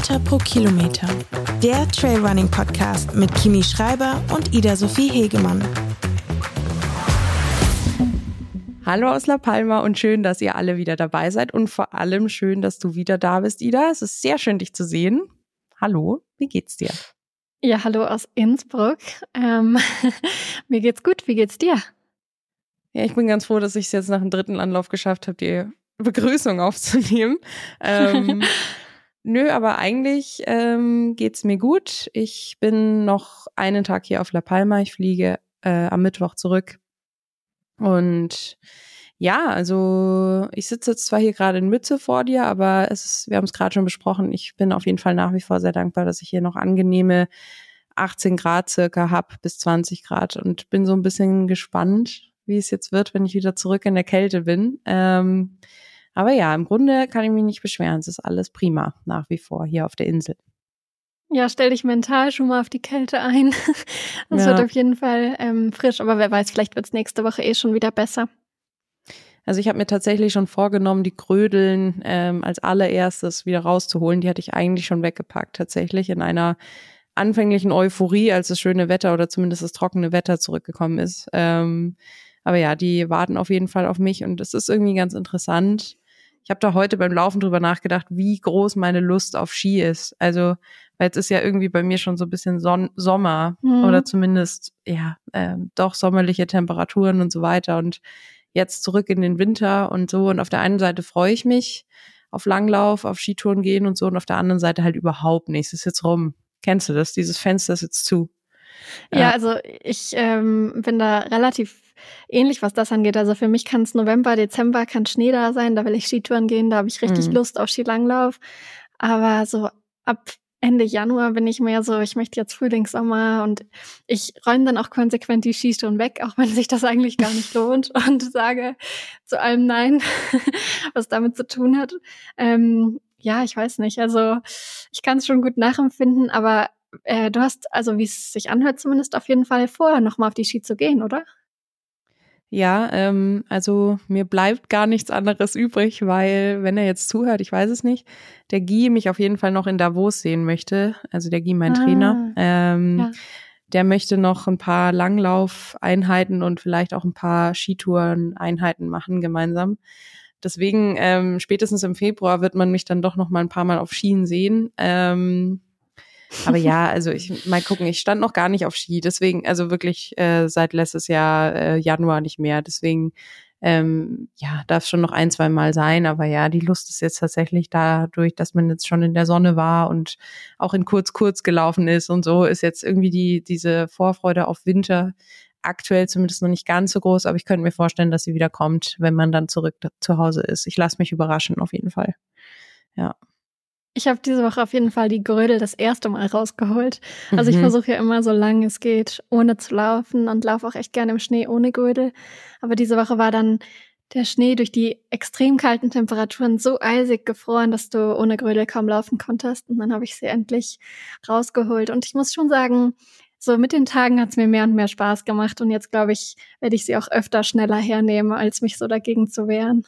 Meter pro Kilometer. Der Trailrunning Podcast mit Kimi Schreiber und Ida Sophie Hegemann. Hallo aus La Palma und schön, dass ihr alle wieder dabei seid und vor allem schön, dass du wieder da bist, Ida. Es ist sehr schön, dich zu sehen. Hallo, wie geht's dir? Ja, hallo aus Innsbruck. Ähm, mir geht's gut. Wie geht's dir? Ja, ich bin ganz froh, dass ich es jetzt nach dem dritten Anlauf geschafft habe, die Begrüßung aufzunehmen. Ähm, nö, aber eigentlich ähm, geht's mir gut. Ich bin noch einen Tag hier auf La Palma. Ich fliege äh, am Mittwoch zurück. Und ja, also ich sitze jetzt zwar hier gerade in Mütze vor dir, aber es ist, wir haben es gerade schon besprochen, ich bin auf jeden Fall nach wie vor sehr dankbar, dass ich hier noch angenehme 18 Grad circa hab bis 20 Grad und bin so ein bisschen gespannt, wie es jetzt wird, wenn ich wieder zurück in der Kälte bin. Ähm, aber ja, im Grunde kann ich mich nicht beschweren. Es ist alles prima nach wie vor hier auf der Insel. Ja, stell dich mental schon mal auf die Kälte ein. Das ja. wird auf jeden Fall ähm, frisch, aber wer weiß, vielleicht wird es nächste Woche eh schon wieder besser. Also ich habe mir tatsächlich schon vorgenommen, die Krödeln ähm, als allererstes wieder rauszuholen. Die hatte ich eigentlich schon weggepackt, tatsächlich in einer anfänglichen Euphorie, als das schöne Wetter oder zumindest das trockene Wetter zurückgekommen ist. Ähm, aber ja, die warten auf jeden Fall auf mich und es ist irgendwie ganz interessant. Ich habe da heute beim Laufen drüber nachgedacht, wie groß meine Lust auf Ski ist. Also, weil es ist ja irgendwie bei mir schon so ein bisschen Son Sommer mhm. oder zumindest ja äh, doch sommerliche Temperaturen und so weiter und jetzt zurück in den Winter und so. Und auf der einen Seite freue ich mich auf Langlauf, auf Skitouren gehen und so und auf der anderen Seite halt überhaupt nicht. Es ist jetzt rum. Kennst du das? Dieses Fenster ist jetzt zu. Ja, ja also ich ähm, bin da relativ ähnlich, was das angeht. Also für mich kann es November, Dezember, kann Schnee da sein, da will ich Skitouren gehen, da habe ich richtig mhm. Lust auf Skilanglauf. Aber so ab Ende Januar bin ich mehr so, ich möchte jetzt Frühling, Sommer und ich räume dann auch konsequent die Skitouren weg, auch wenn sich das eigentlich gar nicht lohnt und sage zu allem Nein, was damit zu tun hat. Ähm, ja, ich weiß nicht. Also ich kann es schon gut nachempfinden, aber äh, du hast, also wie es sich anhört, zumindest auf jeden Fall vor, nochmal auf die Ski zu gehen, oder? Ja, ähm, also mir bleibt gar nichts anderes übrig, weil, wenn er jetzt zuhört, ich weiß es nicht, der Guy mich auf jeden Fall noch in Davos sehen möchte. Also der Guy, mein ah, Trainer. Ähm, ja. Der möchte noch ein paar Langlaufeinheiten und vielleicht auch ein paar Skitouren-Einheiten machen gemeinsam. Deswegen ähm, spätestens im Februar wird man mich dann doch noch mal ein paar Mal auf Skien sehen. Ähm, aber ja, also ich mal gucken, ich stand noch gar nicht auf Ski, deswegen, also wirklich äh, seit letztes Jahr äh, Januar nicht mehr. Deswegen ähm, ja, darf schon noch ein, zwei Mal sein, aber ja, die Lust ist jetzt tatsächlich dadurch, dass man jetzt schon in der Sonne war und auch in kurz kurz gelaufen ist und so, ist jetzt irgendwie die diese Vorfreude auf Winter aktuell zumindest noch nicht ganz so groß, aber ich könnte mir vorstellen, dass sie wieder kommt, wenn man dann zurück zu Hause ist. Ich lasse mich überraschen auf jeden Fall. Ja. Ich habe diese Woche auf jeden Fall die Grödel das erste Mal rausgeholt. Also mhm. ich versuche ja immer so lange es geht, ohne zu laufen und laufe auch echt gerne im Schnee ohne Grödel. Aber diese Woche war dann der Schnee durch die extrem kalten Temperaturen so eisig gefroren, dass du ohne Grödel kaum laufen konntest. Und dann habe ich sie endlich rausgeholt. Und ich muss schon sagen, so mit den Tagen hat es mir mehr und mehr Spaß gemacht. Und jetzt glaube ich, werde ich sie auch öfter schneller hernehmen, als mich so dagegen zu wehren.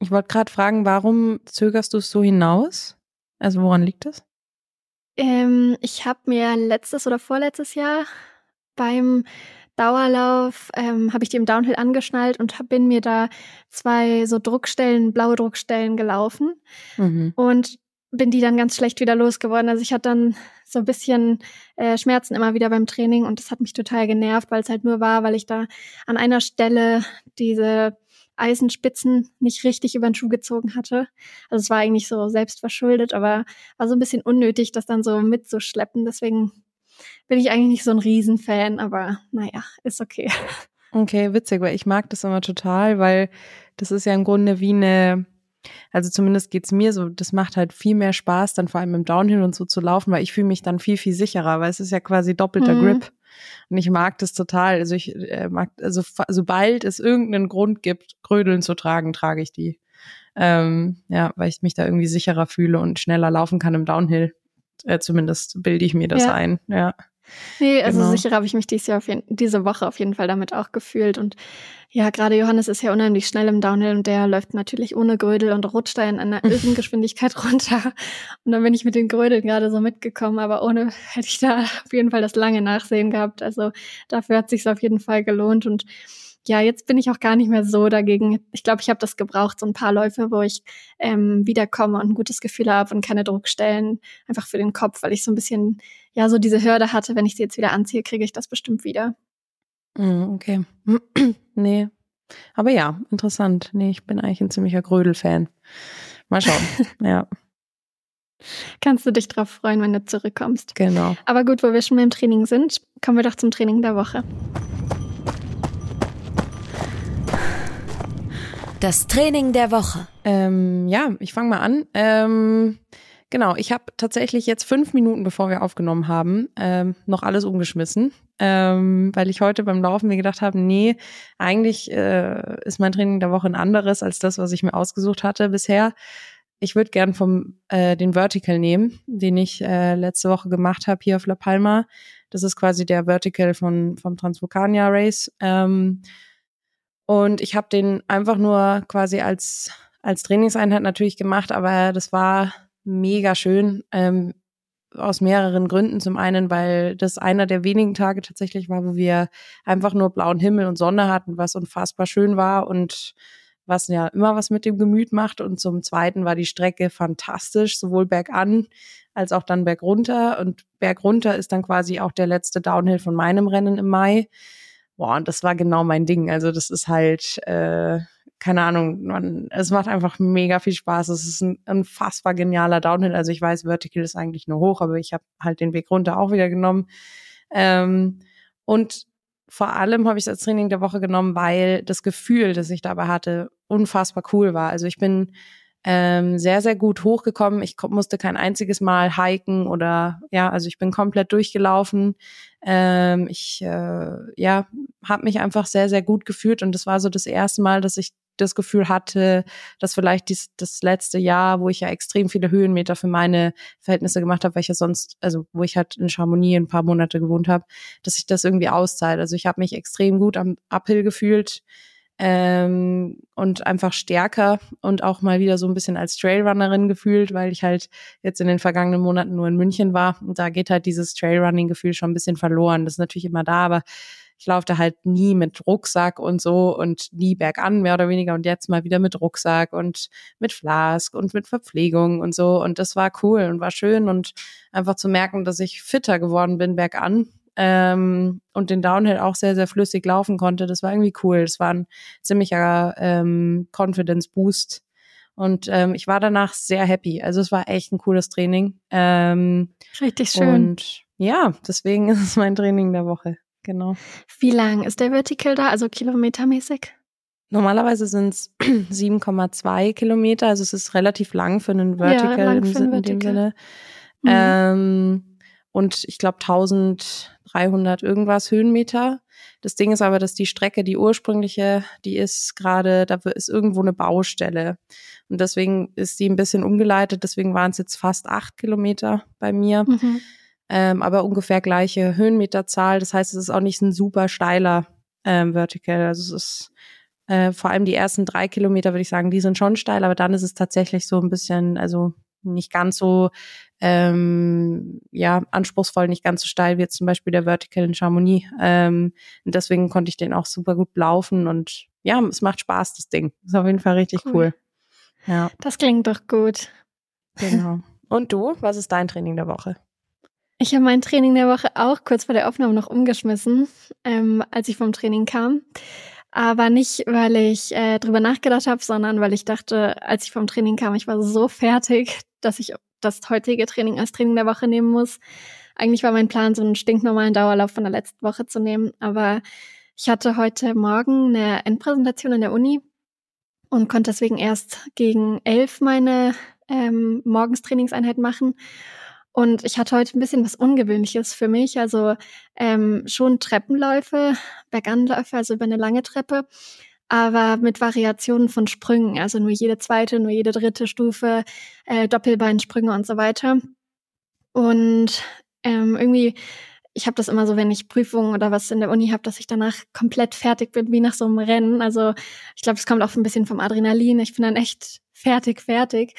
Ich wollte gerade fragen, warum zögerst du es so hinaus? Also woran liegt das? Ähm, ich habe mir letztes oder vorletztes Jahr beim Dauerlauf ähm, habe ich die im Downhill angeschnallt und hab, bin mir da zwei so Druckstellen, blaue Druckstellen gelaufen mhm. und bin die dann ganz schlecht wieder losgeworden. Also ich hatte dann so ein bisschen äh, Schmerzen immer wieder beim Training und das hat mich total genervt, weil es halt nur war, weil ich da an einer Stelle diese Eisenspitzen nicht richtig über den Schuh gezogen hatte. Also es war eigentlich so selbst verschuldet, aber war so ein bisschen unnötig, das dann so mitzuschleppen. Deswegen bin ich eigentlich nicht so ein Riesenfan, aber naja, ist okay. Okay, witzig, weil ich mag das immer total, weil das ist ja im Grunde wie eine, also zumindest geht's mir so, das macht halt viel mehr Spaß, dann vor allem im Downhill und so zu laufen, weil ich fühle mich dann viel, viel sicherer, weil es ist ja quasi doppelter mhm. Grip. Und ich mag das total. Also ich äh, mag, also sobald es irgendeinen Grund gibt, Grödeln zu tragen, trage ich die. Ähm, ja, weil ich mich da irgendwie sicherer fühle und schneller laufen kann im Downhill. Äh, zumindest bilde ich mir das ja. ein. Ja. Nee, also genau. sicher habe ich mich dieses Jahr auf jeden, diese Woche auf jeden Fall damit auch gefühlt. Und ja, gerade Johannes ist ja unheimlich schnell im Downhill und der läuft natürlich ohne Grödel und rutscht da in einer Irrengeschwindigkeit runter. Und dann bin ich mit den Grödeln gerade so mitgekommen, aber ohne hätte ich da auf jeden Fall das lange Nachsehen gehabt. Also dafür hat sich auf jeden Fall gelohnt und ja, jetzt bin ich auch gar nicht mehr so dagegen. Ich glaube, ich habe das gebraucht, so ein paar Läufe, wo ich ähm, wiederkomme und ein gutes Gefühl habe und keine Druckstellen, einfach für den Kopf, weil ich so ein bisschen, ja, so diese Hürde hatte, wenn ich sie jetzt wieder anziehe, kriege ich das bestimmt wieder. Mm, okay. nee. Aber ja, interessant. Nee, ich bin eigentlich ein ziemlicher Grödel-Fan. Mal schauen. ja. Kannst du dich drauf freuen, wenn du zurückkommst. Genau. Aber gut, wo wir schon beim Training sind, kommen wir doch zum Training der Woche. Das Training der Woche. Ähm, ja, ich fange mal an. Ähm, genau, ich habe tatsächlich jetzt fünf Minuten, bevor wir aufgenommen haben, ähm, noch alles umgeschmissen, ähm, weil ich heute beim Laufen mir gedacht habe, nee, eigentlich äh, ist mein Training der Woche ein anderes als das, was ich mir ausgesucht hatte bisher. Ich würde gern vom äh, den Vertical nehmen, den ich äh, letzte Woche gemacht habe hier auf La Palma. Das ist quasi der Vertical von vom Transvulcania Race. Und ich habe den einfach nur quasi als, als Trainingseinheit natürlich gemacht, aber das war mega schön. Ähm, aus mehreren Gründen. Zum einen, weil das einer der wenigen Tage tatsächlich war, wo wir einfach nur blauen Himmel und Sonne hatten, was unfassbar schön war und was ja immer was mit dem Gemüt macht. Und zum zweiten war die Strecke fantastisch, sowohl bergan als auch dann bergunter. Und bergunter ist dann quasi auch der letzte Downhill von meinem Rennen im Mai boah, und das war genau mein Ding. Also das ist halt, äh, keine Ahnung, man, es macht einfach mega viel Spaß. Es ist ein unfassbar genialer Downhill. Also ich weiß, Vertical ist eigentlich nur hoch, aber ich habe halt den Weg runter auch wieder genommen. Ähm, und vor allem habe ich es als Training der Woche genommen, weil das Gefühl, das ich dabei hatte, unfassbar cool war. Also ich bin ähm, sehr, sehr gut hochgekommen. Ich musste kein einziges Mal hiken oder ja, also ich bin komplett durchgelaufen. Ähm, ich äh, ja, habe mich einfach sehr, sehr gut gefühlt und das war so das erste Mal, dass ich das Gefühl hatte, dass vielleicht dies, das letzte Jahr, wo ich ja extrem viele Höhenmeter für meine Verhältnisse gemacht habe, weil ich ja sonst, also wo ich halt in Chamonix ein paar Monate gewohnt habe, dass ich das irgendwie auszahlt. Also ich habe mich extrem gut am Uphill gefühlt ähm, und einfach stärker und auch mal wieder so ein bisschen als Trailrunnerin gefühlt, weil ich halt jetzt in den vergangenen Monaten nur in München war. Und da geht halt dieses Trailrunning-Gefühl schon ein bisschen verloren. Das ist natürlich immer da, aber ich laufe da halt nie mit Rucksack und so und nie bergan mehr oder weniger. Und jetzt mal wieder mit Rucksack und mit Flask und mit Verpflegung und so. Und das war cool und war schön und einfach zu merken, dass ich fitter geworden bin bergan ähm, und den Downhill auch sehr, sehr flüssig laufen konnte. Das war irgendwie cool. Das war ein ziemlicher ähm, Confidence Boost. Und ähm, ich war danach sehr happy. Also es war echt ein cooles Training. Ähm, Richtig schön. Und ja, deswegen ist es mein Training der Woche. Genau. Wie lang ist der Vertical da, also kilometermäßig? Normalerweise sind es 7,2 Kilometer, also es ist relativ lang für einen Vertical, ja, im, Vertical. in dem Sinne. Mhm. Ähm, und ich glaube 1000 300 irgendwas Höhenmeter. Das Ding ist aber, dass die Strecke, die ursprüngliche, die ist gerade, da ist irgendwo eine Baustelle. Und deswegen ist die ein bisschen umgeleitet. Deswegen waren es jetzt fast acht Kilometer bei mir. Mhm. Ähm, aber ungefähr gleiche Höhenmeterzahl. Das heißt, es ist auch nicht ein super steiler ähm, Vertical. Also es ist äh, vor allem die ersten drei Kilometer, würde ich sagen, die sind schon steil, aber dann ist es tatsächlich so ein bisschen, also nicht ganz so ähm, ja anspruchsvoll, nicht ganz so steil wie jetzt zum Beispiel der Vertical in Chamonix. Ähm, und deswegen konnte ich den auch super gut laufen und ja, es macht Spaß, das Ding. Ist auf jeden Fall richtig cool. cool. Ja. Das klingt doch gut. Genau. Und du, was ist dein Training der Woche? Ich habe mein Training der Woche auch kurz vor der Aufnahme noch umgeschmissen, ähm, als ich vom Training kam. Aber nicht, weil ich äh, drüber nachgedacht habe, sondern weil ich dachte, als ich vom Training kam, ich war so fertig, dass ich das heutige Training als Training der Woche nehmen muss. Eigentlich war mein Plan, so einen stinknormalen Dauerlauf von der letzten Woche zu nehmen, aber ich hatte heute Morgen eine Endpräsentation in der Uni und konnte deswegen erst gegen elf meine ähm, Morgenstrainingseinheit machen. Und ich hatte heute ein bisschen was Ungewöhnliches für mich, also ähm, schon Treppenläufe, Berganläufe, also über eine lange Treppe, aber mit Variationen von Sprüngen, also nur jede zweite, nur jede dritte Stufe, äh, Doppelbeinsprünge und so weiter. Und ähm, irgendwie, ich habe das immer so, wenn ich Prüfungen oder was in der Uni habe, dass ich danach komplett fertig bin, wie nach so einem Rennen. Also ich glaube, es kommt auch ein bisschen vom Adrenalin. Ich bin dann echt fertig, fertig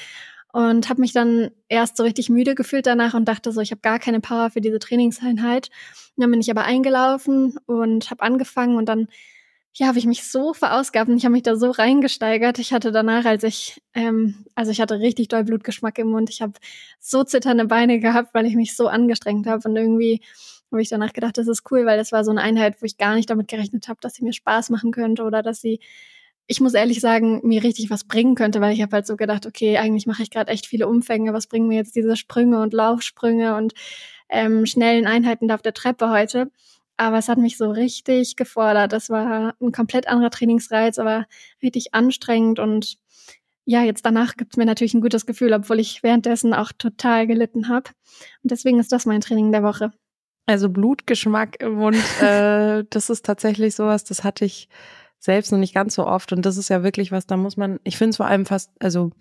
und habe mich dann erst so richtig müde gefühlt danach und dachte so, ich habe gar keine Power für diese Trainingseinheit. Dann bin ich aber eingelaufen und habe angefangen und dann ja, habe ich mich so verausgabt und ich habe mich da so reingesteigert. Ich hatte danach, als ich, ähm, also ich hatte richtig doll Blutgeschmack im Mund. Ich habe so zitternde Beine gehabt, weil ich mich so angestrengt habe und irgendwie habe ich danach gedacht, das ist cool, weil das war so eine Einheit, wo ich gar nicht damit gerechnet habe, dass sie mir Spaß machen könnte oder dass sie, ich muss ehrlich sagen, mir richtig was bringen könnte, weil ich habe halt so gedacht, okay, eigentlich mache ich gerade echt viele Umfänge, was bringen mir jetzt diese Sprünge und Laufsprünge und ähm, schnellen Einheiten da auf der Treppe heute. Aber es hat mich so richtig gefordert. Das war ein komplett anderer Trainingsreiz, aber richtig anstrengend und ja, jetzt danach gibt es mir natürlich ein gutes Gefühl, obwohl ich währenddessen auch total gelitten habe. Und deswegen ist das mein Training der Woche. Also Blutgeschmack im Mund, äh, das ist tatsächlich sowas, das hatte ich selbst noch nicht ganz so oft. Und das ist ja wirklich was, da muss man, ich finde es vor allem fast, also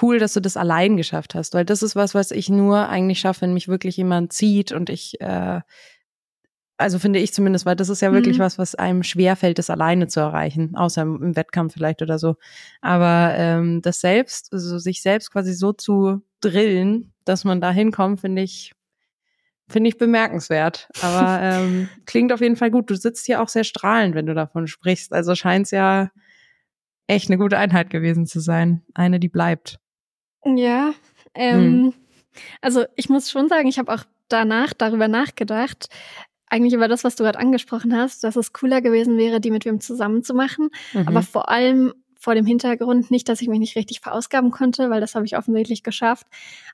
cool, dass du das allein geschafft hast, weil das ist was, was ich nur eigentlich schaffe, wenn mich wirklich jemand zieht und ich, äh, also finde ich zumindest, weil das ist ja wirklich mhm. was, was einem schwerfällt, das alleine zu erreichen, außer im Wettkampf vielleicht oder so. Aber ähm, das selbst, also sich selbst quasi so zu drillen, dass man da hinkommt, finde ich Finde ich bemerkenswert. Aber ähm, klingt auf jeden Fall gut. Du sitzt hier auch sehr strahlend, wenn du davon sprichst. Also scheint es ja echt eine gute Einheit gewesen zu sein. Eine, die bleibt. Ja, ähm, hm. also ich muss schon sagen, ich habe auch danach darüber nachgedacht, eigentlich über das, was du gerade angesprochen hast, dass es cooler gewesen wäre, die mit wem zusammen zu machen. Mhm. Aber vor allem vor dem Hintergrund nicht, dass ich mich nicht richtig verausgaben konnte, weil das habe ich offensichtlich geschafft.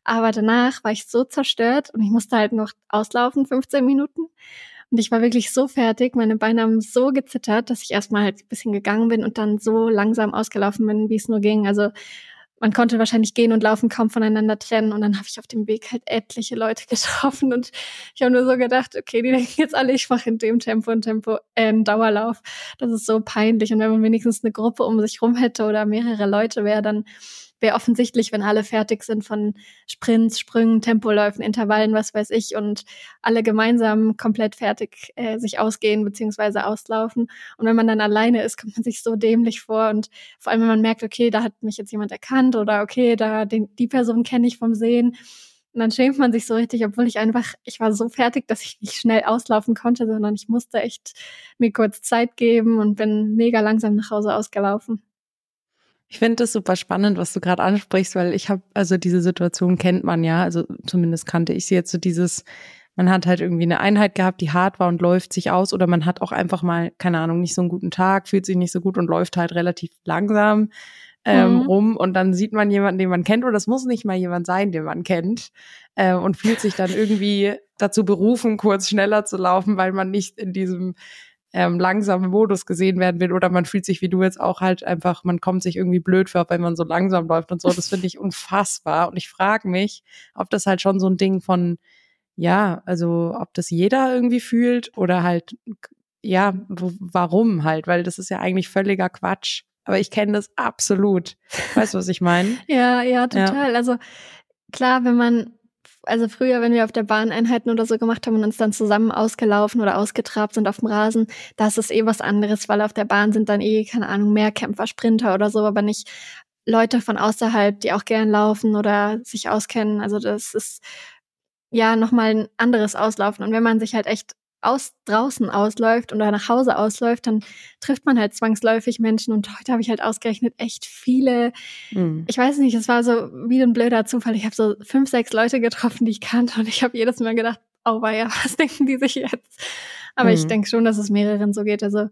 Aber danach war ich so zerstört und ich musste halt noch auslaufen, 15 Minuten. Und ich war wirklich so fertig, meine Beine haben so gezittert, dass ich erstmal halt ein bisschen gegangen bin und dann so langsam ausgelaufen bin, wie es nur ging. Also man konnte wahrscheinlich gehen und laufen kaum voneinander trennen. Und dann habe ich auf dem Weg halt etliche Leute getroffen und ich habe nur so gedacht, okay, die denken jetzt alle, ich mache in dem Tempo und Tempo äh, einen Dauerlauf. Das ist so peinlich. Und wenn man wenigstens eine Gruppe um sich rum hätte oder mehrere Leute wäre, dann wäre offensichtlich, wenn alle fertig sind von Sprints, Sprüngen, Tempoläufen, Intervallen, was weiß ich, und alle gemeinsam komplett fertig äh, sich ausgehen beziehungsweise auslaufen. Und wenn man dann alleine ist, kommt man sich so dämlich vor. Und vor allem, wenn man merkt, okay, da hat mich jetzt jemand erkannt oder okay, da den, die Person kenne ich vom Sehen. Und dann schämt man sich so richtig, obwohl ich einfach, ich war so fertig, dass ich nicht schnell auslaufen konnte, sondern ich musste echt mir kurz Zeit geben und bin mega langsam nach Hause ausgelaufen. Ich finde das super spannend, was du gerade ansprichst, weil ich habe, also diese Situation kennt man ja, also zumindest kannte ich sie jetzt so dieses, man hat halt irgendwie eine Einheit gehabt, die hart war und läuft sich aus oder man hat auch einfach mal, keine Ahnung, nicht so einen guten Tag, fühlt sich nicht so gut und läuft halt relativ langsam ähm, mhm. rum und dann sieht man jemanden, den man kennt oder das muss nicht mal jemand sein, den man kennt äh, und fühlt sich dann irgendwie dazu berufen, kurz schneller zu laufen, weil man nicht in diesem ähm, langsamen Modus gesehen werden will oder man fühlt sich wie du jetzt auch halt einfach, man kommt sich irgendwie blöd vor, wenn man so langsam läuft und so. Das finde ich unfassbar. Und ich frage mich, ob das halt schon so ein Ding von, ja, also ob das jeder irgendwie fühlt oder halt, ja, warum halt, weil das ist ja eigentlich völliger Quatsch. Aber ich kenne das absolut. Weißt du, was ich meine? ja, ja, total. Ja. Also klar, wenn man also früher, wenn wir auf der Bahn Einheiten oder so gemacht haben und uns dann zusammen ausgelaufen oder ausgetrabt sind auf dem Rasen, das ist eh was anderes, weil auf der Bahn sind dann eh, keine Ahnung, mehr Kämpfer, Sprinter oder so, aber nicht Leute von außerhalb, die auch gern laufen oder sich auskennen. Also das ist ja nochmal ein anderes Auslaufen. Und wenn man sich halt echt aus draußen ausläuft oder nach Hause ausläuft, dann trifft man halt zwangsläufig Menschen. Und heute habe ich halt ausgerechnet echt viele. Mhm. Ich weiß nicht, es war so wie ein blöder Zufall. Ich habe so fünf, sechs Leute getroffen, die ich kannte, und ich habe jedes Mal gedacht, oh ja, was denken die sich jetzt? Aber mhm. ich denke schon, dass es mehreren so geht. Also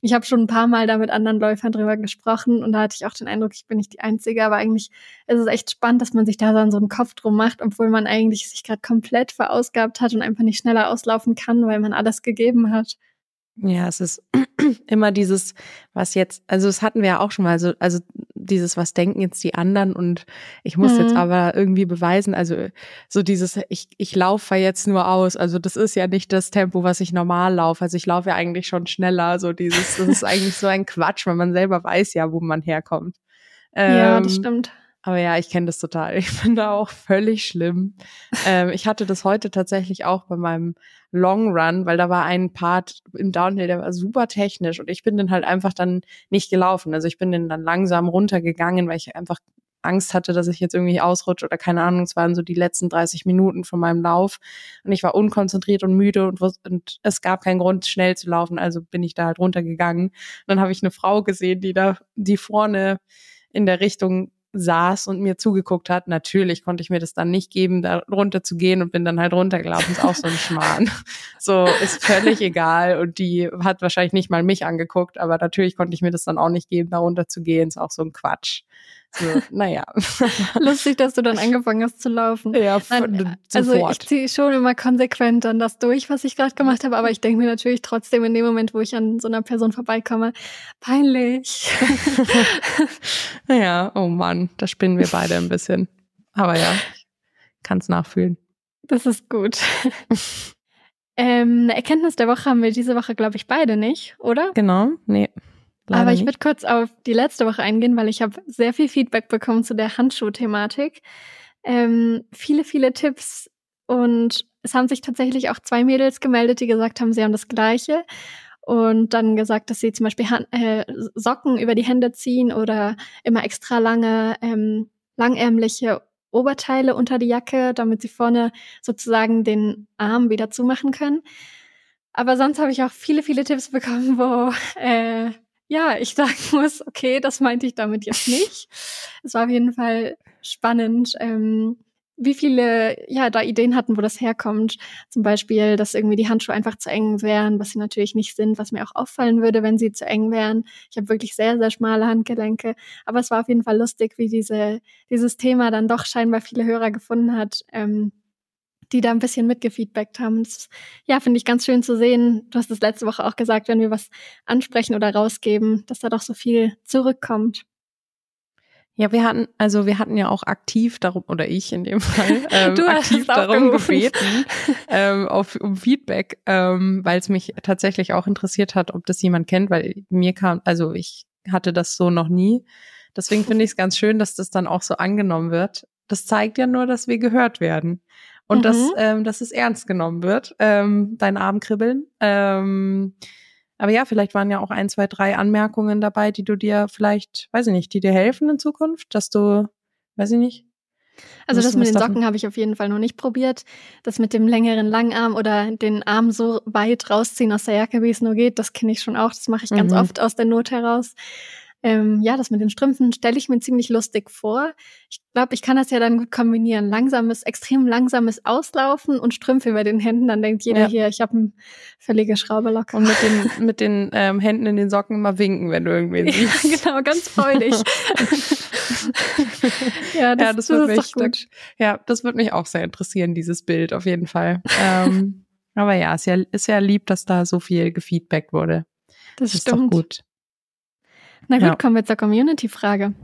ich habe schon ein paar Mal da mit anderen Läufern drüber gesprochen und da hatte ich auch den Eindruck, ich bin nicht die Einzige, aber eigentlich ist es echt spannend, dass man sich da so einen Kopf drum macht, obwohl man eigentlich sich gerade komplett verausgabt hat und einfach nicht schneller auslaufen kann, weil man alles gegeben hat. Ja, es ist immer dieses, was jetzt, also das hatten wir ja auch schon mal, so, also dieses, was denken jetzt die anderen und ich muss mhm. jetzt aber irgendwie beweisen, also so dieses, ich, ich laufe jetzt nur aus, also das ist ja nicht das Tempo, was ich normal laufe, also ich laufe ja eigentlich schon schneller, so dieses, das ist eigentlich so ein Quatsch, weil man selber weiß ja, wo man herkommt. Ähm, ja, das ähm, stimmt. Aber ja, ich kenne das total. Ich bin da auch völlig schlimm. ähm, ich hatte das heute tatsächlich auch bei meinem Long Run, weil da war ein Part im Downhill, der war super technisch und ich bin den halt einfach dann nicht gelaufen. Also ich bin den dann langsam runtergegangen, weil ich einfach Angst hatte, dass ich jetzt irgendwie ausrutsche oder keine Ahnung. Es waren so die letzten 30 Minuten von meinem Lauf und ich war unkonzentriert und müde und, und es gab keinen Grund, schnell zu laufen. Also bin ich da halt runtergegangen. Und dann habe ich eine Frau gesehen, die da, die vorne in der Richtung saß und mir zugeguckt hat. Natürlich konnte ich mir das dann nicht geben, da runter zu gehen und bin dann halt runtergelaufen. Ist auch so ein Schmarrn. So, ist völlig egal. Und die hat wahrscheinlich nicht mal mich angeguckt, aber natürlich konnte ich mir das dann auch nicht geben, da runter zu gehen. Ist auch so ein Quatsch. So, naja. Lustig, dass du dann angefangen hast zu laufen. Ja, Nein, also ich ziehe schon immer konsequent dann das durch, was ich gerade gemacht habe, aber ich denke mir natürlich trotzdem in dem Moment, wo ich an so einer Person vorbeikomme, peinlich. naja, oh Mann, da spinnen wir beide ein bisschen. Aber ja, kann es nachfühlen. Das ist gut. ähm, eine Erkenntnis der Woche haben wir diese Woche, glaube ich, beide nicht, oder? Genau, nee. Leider Aber ich würde kurz auf die letzte Woche eingehen, weil ich habe sehr viel Feedback bekommen zu der Handschuh-Thematik. Ähm, viele, viele Tipps und es haben sich tatsächlich auch zwei Mädels gemeldet, die gesagt haben, sie haben das Gleiche und dann gesagt, dass sie zum Beispiel Hand, äh, Socken über die Hände ziehen oder immer extra lange, ähm, langärmliche Oberteile unter die Jacke, damit sie vorne sozusagen den Arm wieder zumachen können. Aber sonst habe ich auch viele, viele Tipps bekommen, wo äh, ja, ich sagen muss, okay, das meinte ich damit jetzt nicht. Es war auf jeden Fall spannend, ähm, wie viele ja da Ideen hatten, wo das herkommt. Zum Beispiel, dass irgendwie die Handschuhe einfach zu eng wären, was sie natürlich nicht sind, was mir auch auffallen würde, wenn sie zu eng wären. Ich habe wirklich sehr, sehr schmale Handgelenke. Aber es war auf jeden Fall lustig, wie diese, dieses Thema dann doch scheinbar viele Hörer gefunden hat. Ähm, die da ein bisschen mitgefeedbackt haben. Das, ja, finde ich ganz schön zu sehen. Du hast es letzte Woche auch gesagt, wenn wir was ansprechen oder rausgeben, dass da doch so viel zurückkommt. Ja, wir hatten, also wir hatten ja auch aktiv darum, oder ich in dem Fall, ähm, aktiv darum gebeten, ähm, auf, um Feedback, ähm, weil es mich tatsächlich auch interessiert hat, ob das jemand kennt, weil mir kam, also ich hatte das so noch nie. Deswegen finde ich es ganz schön, dass das dann auch so angenommen wird. Das zeigt ja nur, dass wir gehört werden und mhm. dass, ähm, dass es ernst genommen wird, ähm, dein Arm kribbeln. Ähm, aber ja, vielleicht waren ja auch ein, zwei, drei Anmerkungen dabei, die du dir vielleicht, weiß ich nicht, die dir helfen in Zukunft, dass du, weiß ich nicht. Also das mit den Socken habe ich auf jeden Fall noch nicht probiert. Das mit dem längeren Langarm oder den Arm so weit rausziehen aus der Jacke, wie es nur geht, das kenne ich schon auch. Das mache ich ganz mhm. oft aus der Not heraus. Ähm, ja, das mit den Strümpfen stelle ich mir ziemlich lustig vor. Ich glaube, ich kann das ja dann gut kombinieren. Langsames, extrem langsames Auslaufen und Strümpfe über den Händen. Dann denkt jeder ja. hier, ich habe eine völlige Schraube locker. Und mit den, mit den ähm, Händen in den Socken immer winken, wenn du irgendwie siehst. Ja, genau, ganz freudig. ja, das, ja, das, das wird mich, gut. ja, das wird mich auch sehr interessieren, dieses Bild auf jeden Fall. ähm, aber ja, ist ja, ist ja lieb, dass da so viel gefeedbackt wurde. Das, das stimmt. ist doch gut. Na gut, ja. kommen wir zur Community-Frage.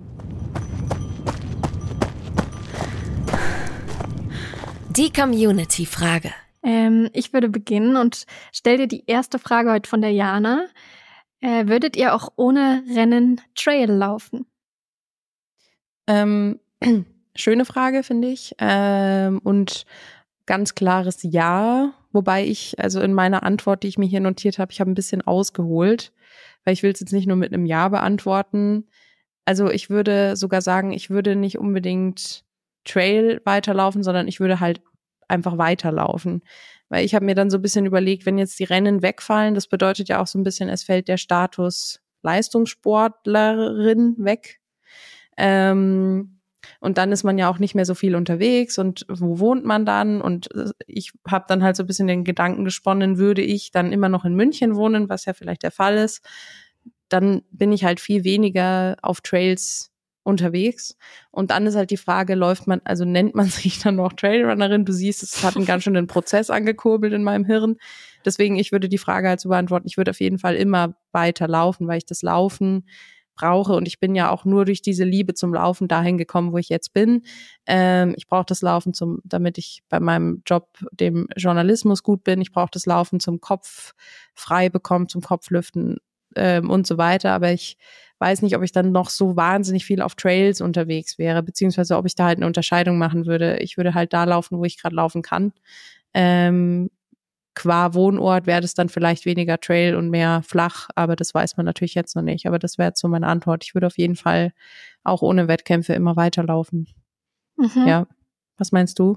Die Community-Frage. Ähm, ich würde beginnen und stell dir die erste Frage heute von der Jana. Äh, würdet ihr auch ohne Rennen Trail laufen? Ähm, schöne Frage, finde ich. Ähm, und ganz klares Ja. Wobei ich, also in meiner Antwort, die ich mir hier notiert habe, ich habe ein bisschen ausgeholt weil ich will es jetzt nicht nur mit einem Ja beantworten. Also ich würde sogar sagen, ich würde nicht unbedingt Trail weiterlaufen, sondern ich würde halt einfach weiterlaufen. Weil ich habe mir dann so ein bisschen überlegt, wenn jetzt die Rennen wegfallen, das bedeutet ja auch so ein bisschen, es fällt der Status Leistungssportlerin weg. Ähm, und dann ist man ja auch nicht mehr so viel unterwegs und wo wohnt man dann? Und äh, ich habe dann halt so ein bisschen den Gedanken gesponnen, würde ich dann immer noch in München wohnen, was ja vielleicht der Fall ist, dann bin ich halt viel weniger auf Trails unterwegs. Und dann ist halt die Frage, läuft man, also nennt man sich dann noch Trailrunnerin? Du siehst, es hat einen ganz schönen Prozess angekurbelt in meinem Hirn. Deswegen, ich würde die Frage halt so beantworten, ich würde auf jeden Fall immer weiter laufen, weil ich das Laufen brauche. Und ich bin ja auch nur durch diese Liebe zum Laufen dahin gekommen, wo ich jetzt bin. Ähm, ich brauche das Laufen zum, damit ich bei meinem Job, dem Journalismus gut bin. Ich brauche das Laufen zum Kopf frei bekommen, zum Kopflüften ähm, und so weiter. Aber ich weiß nicht, ob ich dann noch so wahnsinnig viel auf Trails unterwegs wäre, beziehungsweise ob ich da halt eine Unterscheidung machen würde. Ich würde halt da laufen, wo ich gerade laufen kann. Ähm, qua Wohnort wäre das dann vielleicht weniger Trail und mehr flach, aber das weiß man natürlich jetzt noch nicht. Aber das wäre jetzt so meine Antwort. Ich würde auf jeden Fall auch ohne Wettkämpfe immer weiterlaufen. Mhm. Ja. Was meinst du?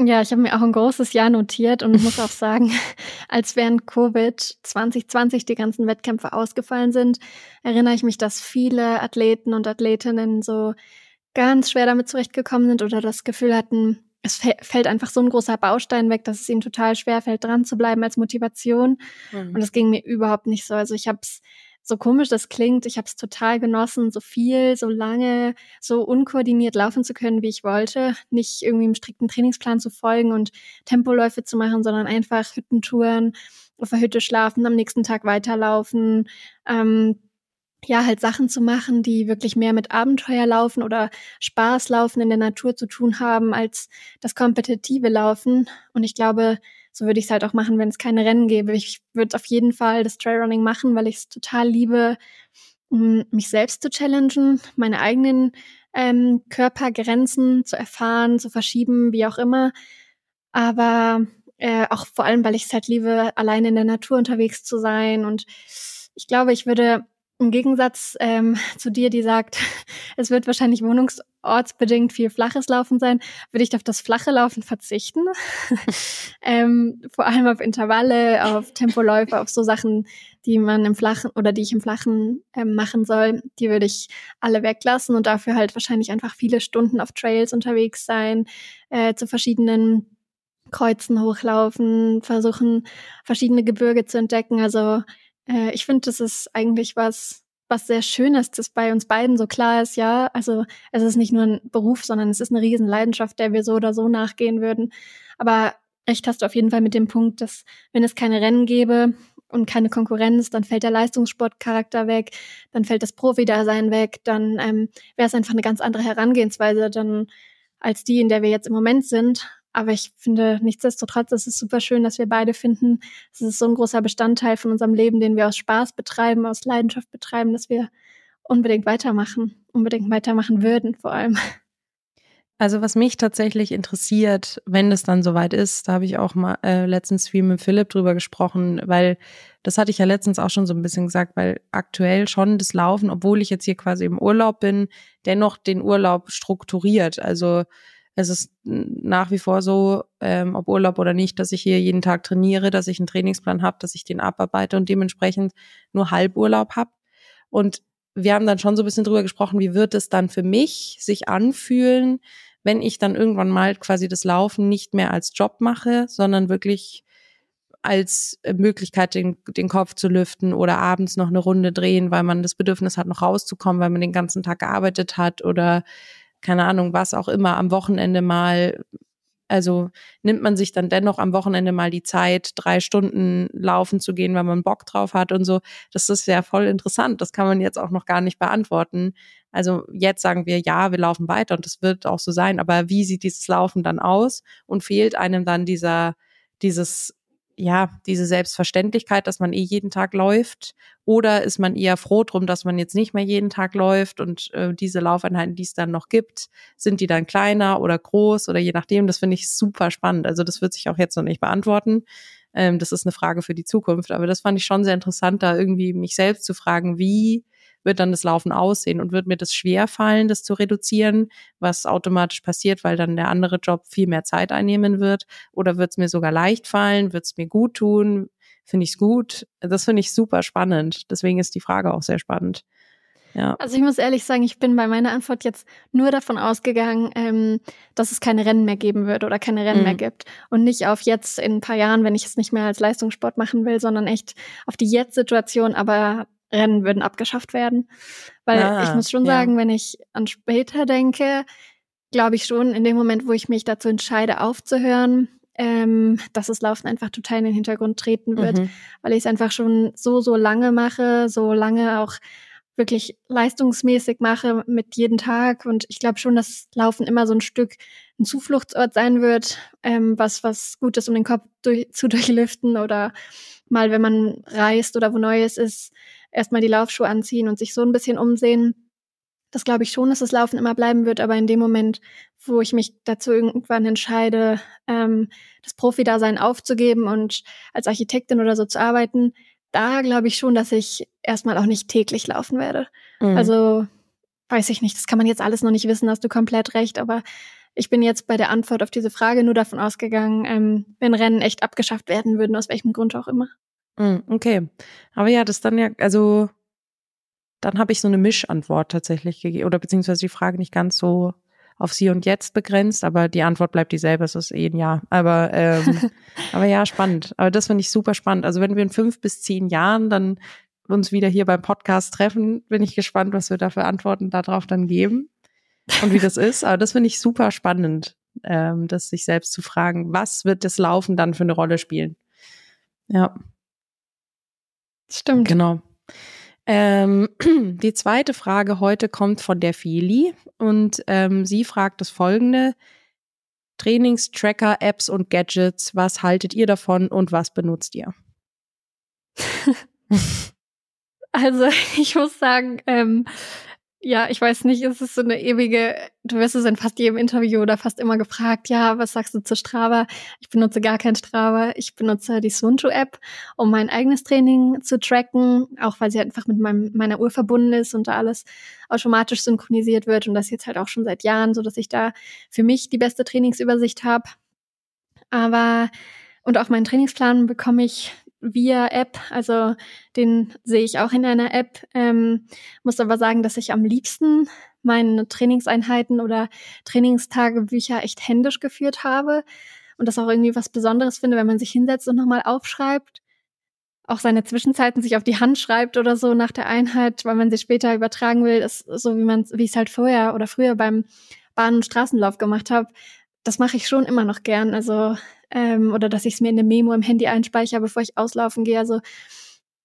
Ja, ich habe mir auch ein großes Jahr notiert und muss auch sagen, als während Covid 2020 die ganzen Wettkämpfe ausgefallen sind, erinnere ich mich, dass viele Athleten und Athletinnen so ganz schwer damit zurechtgekommen sind oder das Gefühl hatten, es fällt einfach so ein großer Baustein weg, dass es ihnen total schwer fällt, dran zu bleiben als Motivation. Mhm. Und das ging mir überhaupt nicht so. Also ich habe es so komisch das klingt, ich habe es total genossen, so viel, so lange, so unkoordiniert laufen zu können, wie ich wollte. Nicht irgendwie im strikten Trainingsplan zu folgen und Tempoläufe zu machen, sondern einfach Hüttentouren, auf der Hütte schlafen, am nächsten Tag weiterlaufen. Ähm, ja, halt Sachen zu machen, die wirklich mehr mit Abenteuer laufen oder Spaß laufen in der Natur zu tun haben, als das kompetitive Laufen. Und ich glaube, so würde ich es halt auch machen, wenn es keine Rennen gäbe. Ich würde auf jeden Fall das Trailrunning machen, weil ich es total liebe, mich selbst zu challengen, meine eigenen ähm, Körpergrenzen zu erfahren, zu verschieben, wie auch immer. Aber äh, auch vor allem, weil ich es halt liebe, allein in der Natur unterwegs zu sein. Und ich glaube, ich würde im Gegensatz ähm, zu dir, die sagt, es wird wahrscheinlich wohnungsortsbedingt viel flaches Laufen sein, würde ich auf das flache Laufen verzichten. ähm, vor allem auf Intervalle, auf Tempoläufe, auf so Sachen, die man im Flachen oder die ich im Flachen ähm, machen soll, die würde ich alle weglassen und dafür halt wahrscheinlich einfach viele Stunden auf Trails unterwegs sein, äh, zu verschiedenen Kreuzen hochlaufen, versuchen, verschiedene Gebirge zu entdecken. Also äh, ich finde, das ist eigentlich was, was sehr schön ist, dass bei uns beiden so klar ist, ja, also es ist nicht nur ein Beruf, sondern es ist eine riesen Leidenschaft, der wir so oder so nachgehen würden. Aber recht hast du auf jeden Fall mit dem Punkt, dass wenn es keine Rennen gäbe und keine Konkurrenz, dann fällt der Leistungssportcharakter weg, dann fällt das Profi-Dasein weg, dann ähm, wäre es einfach eine ganz andere Herangehensweise dann als die, in der wir jetzt im Moment sind. Aber ich finde, nichtsdestotrotz ist es super schön, dass wir beide finden, es ist so ein großer Bestandteil von unserem Leben, den wir aus Spaß betreiben, aus Leidenschaft betreiben, dass wir unbedingt weitermachen, unbedingt weitermachen würden vor allem. Also was mich tatsächlich interessiert, wenn es dann soweit ist, da habe ich auch mal äh, letztens viel mit Philipp drüber gesprochen, weil das hatte ich ja letztens auch schon so ein bisschen gesagt, weil aktuell schon das Laufen, obwohl ich jetzt hier quasi im Urlaub bin, dennoch den Urlaub strukturiert. Also es ist nach wie vor so, ähm, ob Urlaub oder nicht, dass ich hier jeden Tag trainiere, dass ich einen Trainingsplan habe, dass ich den abarbeite und dementsprechend nur Halburlaub habe. Und wir haben dann schon so ein bisschen drüber gesprochen, wie wird es dann für mich sich anfühlen, wenn ich dann irgendwann mal quasi das Laufen nicht mehr als Job mache, sondern wirklich als Möglichkeit, den, den Kopf zu lüften oder abends noch eine Runde drehen, weil man das Bedürfnis hat, noch rauszukommen, weil man den ganzen Tag gearbeitet hat oder keine Ahnung, was auch immer, am Wochenende mal, also nimmt man sich dann dennoch am Wochenende mal die Zeit, drei Stunden laufen zu gehen, weil man Bock drauf hat und so. Das ist ja voll interessant. Das kann man jetzt auch noch gar nicht beantworten. Also jetzt sagen wir, ja, wir laufen weiter und das wird auch so sein. Aber wie sieht dieses Laufen dann aus? Und fehlt einem dann dieser, dieses ja, diese Selbstverständlichkeit, dass man eh jeden Tag läuft? Oder ist man eher froh drum, dass man jetzt nicht mehr jeden Tag läuft und äh, diese Laufeinheiten, die es dann noch gibt, sind die dann kleiner oder groß oder je nachdem? Das finde ich super spannend. Also das wird sich auch jetzt noch nicht beantworten. Ähm, das ist eine Frage für die Zukunft. Aber das fand ich schon sehr interessant, da irgendwie mich selbst zu fragen, wie wird dann das Laufen aussehen und wird mir das schwer fallen, das zu reduzieren, was automatisch passiert, weil dann der andere Job viel mehr Zeit einnehmen wird? Oder wird es mir sogar leicht fallen? Wird es mir gut tun? Finde ich es gut? Das finde ich super spannend. Deswegen ist die Frage auch sehr spannend. Ja. Also ich muss ehrlich sagen, ich bin bei meiner Antwort jetzt nur davon ausgegangen, ähm, dass es keine Rennen mehr geben wird oder keine Rennen mhm. mehr gibt. Und nicht auf jetzt in ein paar Jahren, wenn ich es nicht mehr als Leistungssport machen will, sondern echt auf die Jetzt-Situation, aber Rennen würden abgeschafft werden. Weil ah, ich muss schon ja. sagen, wenn ich an später denke, glaube ich schon, in dem Moment, wo ich mich dazu entscheide, aufzuhören, ähm, dass das Laufen einfach total in den Hintergrund treten wird, mhm. weil ich es einfach schon so, so lange mache, so lange auch wirklich leistungsmäßig mache mit jedem Tag. Und ich glaube schon, dass Laufen immer so ein Stück ein Zufluchtsort sein wird, ähm, was, was gut ist, um den Kopf durch, zu durchlüften oder mal, wenn man reist oder wo Neues ist, erstmal die Laufschuhe anziehen und sich so ein bisschen umsehen. Das glaube ich schon, dass das Laufen immer bleiben wird, aber in dem Moment, wo ich mich dazu irgendwann entscheide, ähm, das Profi-Dasein aufzugeben und als Architektin oder so zu arbeiten, da glaube ich schon, dass ich erstmal auch nicht täglich laufen werde. Mhm. Also weiß ich nicht, das kann man jetzt alles noch nicht wissen, hast du komplett recht, aber ich bin jetzt bei der Antwort auf diese Frage nur davon ausgegangen, ähm, wenn Rennen echt abgeschafft werden würden, aus welchem Grund auch immer. Mm, okay. Aber ja, das dann ja, also dann habe ich so eine Mischantwort tatsächlich gegeben, oder beziehungsweise die Frage nicht ganz so auf sie und jetzt begrenzt, aber die Antwort bleibt dieselbe, es ist eh ein Ja. Aber, ähm, aber ja, spannend. Aber das finde ich super spannend. Also wenn wir in fünf bis zehn Jahren dann uns wieder hier beim Podcast treffen, bin ich gespannt, was wir da für Antworten darauf dann geben und wie das ist. Aber das finde ich super spannend, ähm, das sich selbst zu fragen, was wird das Laufen dann für eine Rolle spielen? Ja. Stimmt. Genau. Ähm, die zweite Frage heute kommt von der Feli und ähm, sie fragt das folgende. Trainingstracker, Apps und Gadgets, was haltet ihr davon und was benutzt ihr? also ich muss sagen, ähm, ja, ich weiß nicht, es ist so eine ewige, du wirst es in fast jedem Interview oder fast immer gefragt, ja, was sagst du zu Strava? Ich benutze gar kein Strava. Ich benutze die Sunto-App, um mein eigenes Training zu tracken, auch weil sie einfach mit meinem, meiner Uhr verbunden ist und da alles automatisch synchronisiert wird und das jetzt halt auch schon seit Jahren, so dass ich da für mich die beste Trainingsübersicht habe. Aber und auch meinen Trainingsplan bekomme ich via App, also den sehe ich auch in einer App. Ähm, muss aber sagen, dass ich am liebsten meine Trainingseinheiten oder Trainingstagebücher echt händisch geführt habe und das auch irgendwie was Besonderes finde, wenn man sich hinsetzt und nochmal aufschreibt. Auch seine Zwischenzeiten sich auf die Hand schreibt oder so nach der Einheit, weil man sie später übertragen will, ist so wie man, wie ich es halt vorher oder früher beim Bahn- und Straßenlauf gemacht habe. Das mache ich schon immer noch gern. Also ähm, oder dass ich es mir in eine Memo im Handy einspeichere, bevor ich auslaufen gehe. Also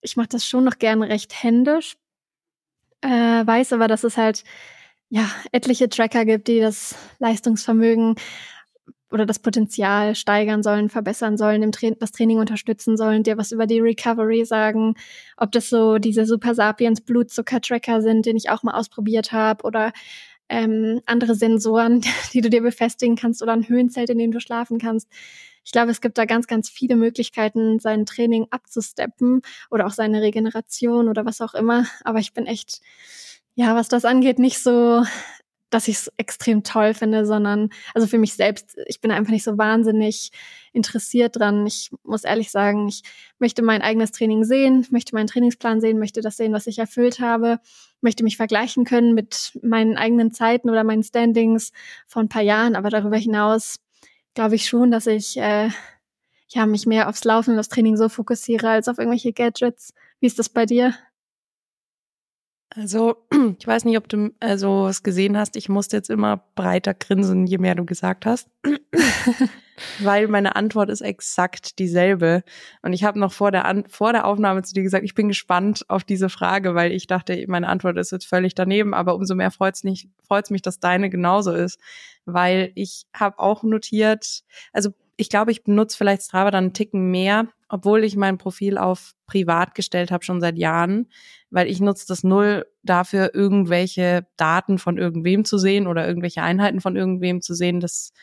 ich mache das schon noch gerne recht händisch. Äh, weiß aber, dass es halt ja etliche Tracker gibt, die das Leistungsvermögen oder das Potenzial steigern sollen, verbessern sollen, im Tra das Training unterstützen sollen, dir was über die Recovery sagen, ob das so diese Super Sapiens Blutzucker-Tracker sind, den ich auch mal ausprobiert habe, oder ähm, andere Sensoren, die du dir befestigen kannst, oder ein Höhenzelt, in dem du schlafen kannst ich glaube, es gibt da ganz, ganz viele Möglichkeiten, sein Training abzusteppen oder auch seine Regeneration oder was auch immer. Aber ich bin echt, ja, was das angeht, nicht so, dass ich es extrem toll finde, sondern also für mich selbst, ich bin einfach nicht so wahnsinnig interessiert dran. Ich muss ehrlich sagen, ich möchte mein eigenes Training sehen, möchte meinen Trainingsplan sehen, möchte das sehen, was ich erfüllt habe, möchte mich vergleichen können mit meinen eigenen Zeiten oder meinen Standings vor ein paar Jahren, aber darüber hinaus glaube ich schon, dass ich äh, ja, mich mehr aufs Laufen und das Training so fokussiere als auf irgendwelche Gadgets. Wie ist das bei dir? Also, ich weiß nicht, ob du also was gesehen hast. Ich musste jetzt immer breiter grinsen, je mehr du gesagt hast. Weil meine Antwort ist exakt dieselbe. Und ich habe noch vor der, An vor der Aufnahme zu dir gesagt, ich bin gespannt auf diese Frage, weil ich dachte, meine Antwort ist jetzt völlig daneben, aber umso mehr freut es mich, dass deine genauso ist. Weil ich habe auch notiert, also ich glaube, ich benutze vielleicht Strava dann einen Ticken mehr, obwohl ich mein Profil auf privat gestellt habe schon seit Jahren, weil ich nutze das null dafür, irgendwelche Daten von irgendwem zu sehen oder irgendwelche Einheiten von irgendwem zu sehen. Das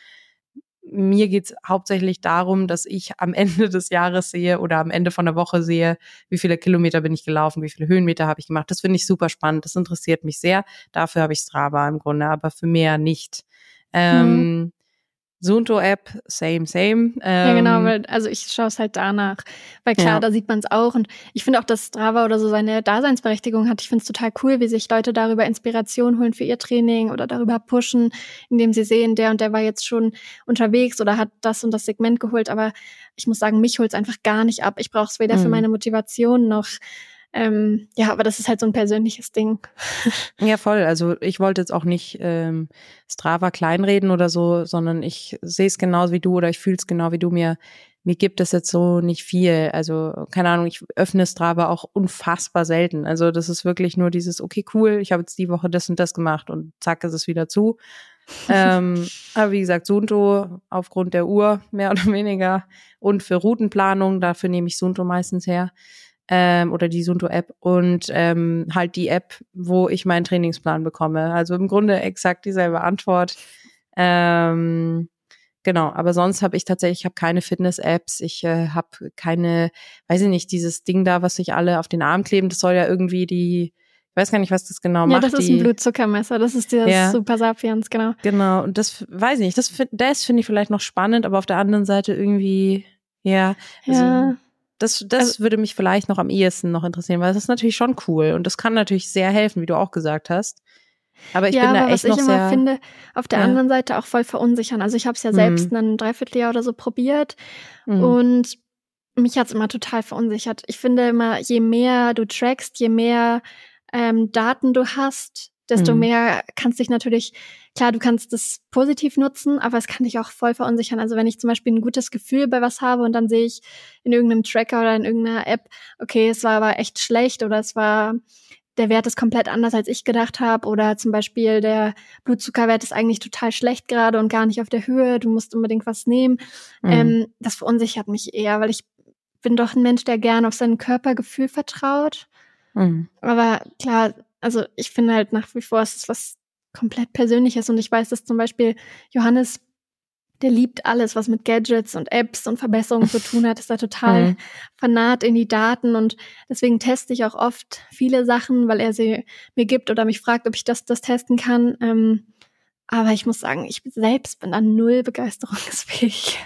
mir geht's hauptsächlich darum, dass ich am Ende des Jahres sehe oder am Ende von der Woche sehe, wie viele Kilometer bin ich gelaufen, wie viele Höhenmeter habe ich gemacht. Das finde ich super spannend. Das interessiert mich sehr. Dafür habe ich Strava im Grunde, aber für mehr nicht. Ähm, mhm. Sunto-App, same, same. Ähm, ja, genau, ähm, weil, also ich schaue es halt danach. Weil klar, ja. da sieht man es auch. Und ich finde auch, dass Strava oder so seine Daseinsberechtigung hat. Ich finde es total cool, wie sich Leute darüber Inspiration holen für ihr Training oder darüber pushen, indem sie sehen, der und der war jetzt schon unterwegs oder hat das und das Segment geholt. Aber ich muss sagen, mich holt es einfach gar nicht ab. Ich brauche es weder mhm. für meine Motivation noch ähm, ja, aber das ist halt so ein persönliches Ding. Ja, voll. Also ich wollte jetzt auch nicht ähm, Strava kleinreden oder so, sondern ich sehe es genauso wie du oder ich fühle es genau wie du mir. Mir gibt es jetzt so nicht viel. Also, keine Ahnung, ich öffne Strava auch unfassbar selten. Also, das ist wirklich nur dieses, okay, cool, ich habe jetzt die Woche das und das gemacht und zack, ist es wieder zu. ähm, aber wie gesagt, Sunto aufgrund der Uhr mehr oder weniger und für Routenplanung, dafür nehme ich Sunto meistens her. Ähm, oder die Sunto-App und ähm, halt die App, wo ich meinen Trainingsplan bekomme. Also im Grunde exakt dieselbe Antwort. Ähm, genau, aber sonst habe ich tatsächlich, ich habe keine Fitness-Apps, ich äh, habe keine, weiß ich nicht, dieses Ding da, was sich alle auf den Arm kleben, das soll ja irgendwie die, ich weiß gar nicht, was das genau ja, macht. Ja, das ist ein Blutzuckermesser, das ist das Ja. Super Sapiens, genau. Genau, und das weiß ich nicht, das, find- das finde ich vielleicht noch spannend, aber auf der anderen Seite irgendwie, ja, also, Ja. Das, das würde mich vielleicht noch am ehesten noch interessieren, weil das ist natürlich schon cool und das kann natürlich sehr helfen, wie du auch gesagt hast. Aber ich ja, bin da aber echt was noch ich immer sehr, finde, auf der Ja. anderen Seite auch voll verunsichern. Also ich habe es ja Mhm. selbst ein Dreivierteljahr oder so probiert Mhm. und mich hat's immer total verunsichert. Ich finde immer, je mehr du trackst, je mehr ähm, Daten du hast, desto Mhm. mehr kannst dich natürlich, klar, du kannst das positiv nutzen, aber es kann dich auch voll verunsichern. Also wenn ich zum Beispiel ein gutes Gefühl bei was habe und dann sehe ich in irgendeinem Tracker oder in irgendeiner App, okay, es war aber echt schlecht oder es war der Wert ist komplett anders, als ich gedacht habe. Oder zum Beispiel der Blutzuckerwert ist eigentlich total schlecht gerade und gar nicht auf der Höhe. Du musst unbedingt was nehmen. Mhm. Ähm, das verunsichert mich eher, weil ich bin doch ein Mensch, der gerne auf sein Körpergefühl vertraut. Mhm. Aber klar, also ich finde halt nach wie vor, es ist was komplett Persönliches. Und ich weiß, dass zum Beispiel Johannes, der liebt alles, was mit Gadgets und Apps und Verbesserungen zu tun hat, ist da total Mhm. fanat in die Daten und deswegen teste ich auch oft viele Sachen, weil er sie mir gibt oder mich fragt, ob ich das, das testen kann. Ähm, aber ich muss sagen, ich selbst bin an null begeisterungsfähig.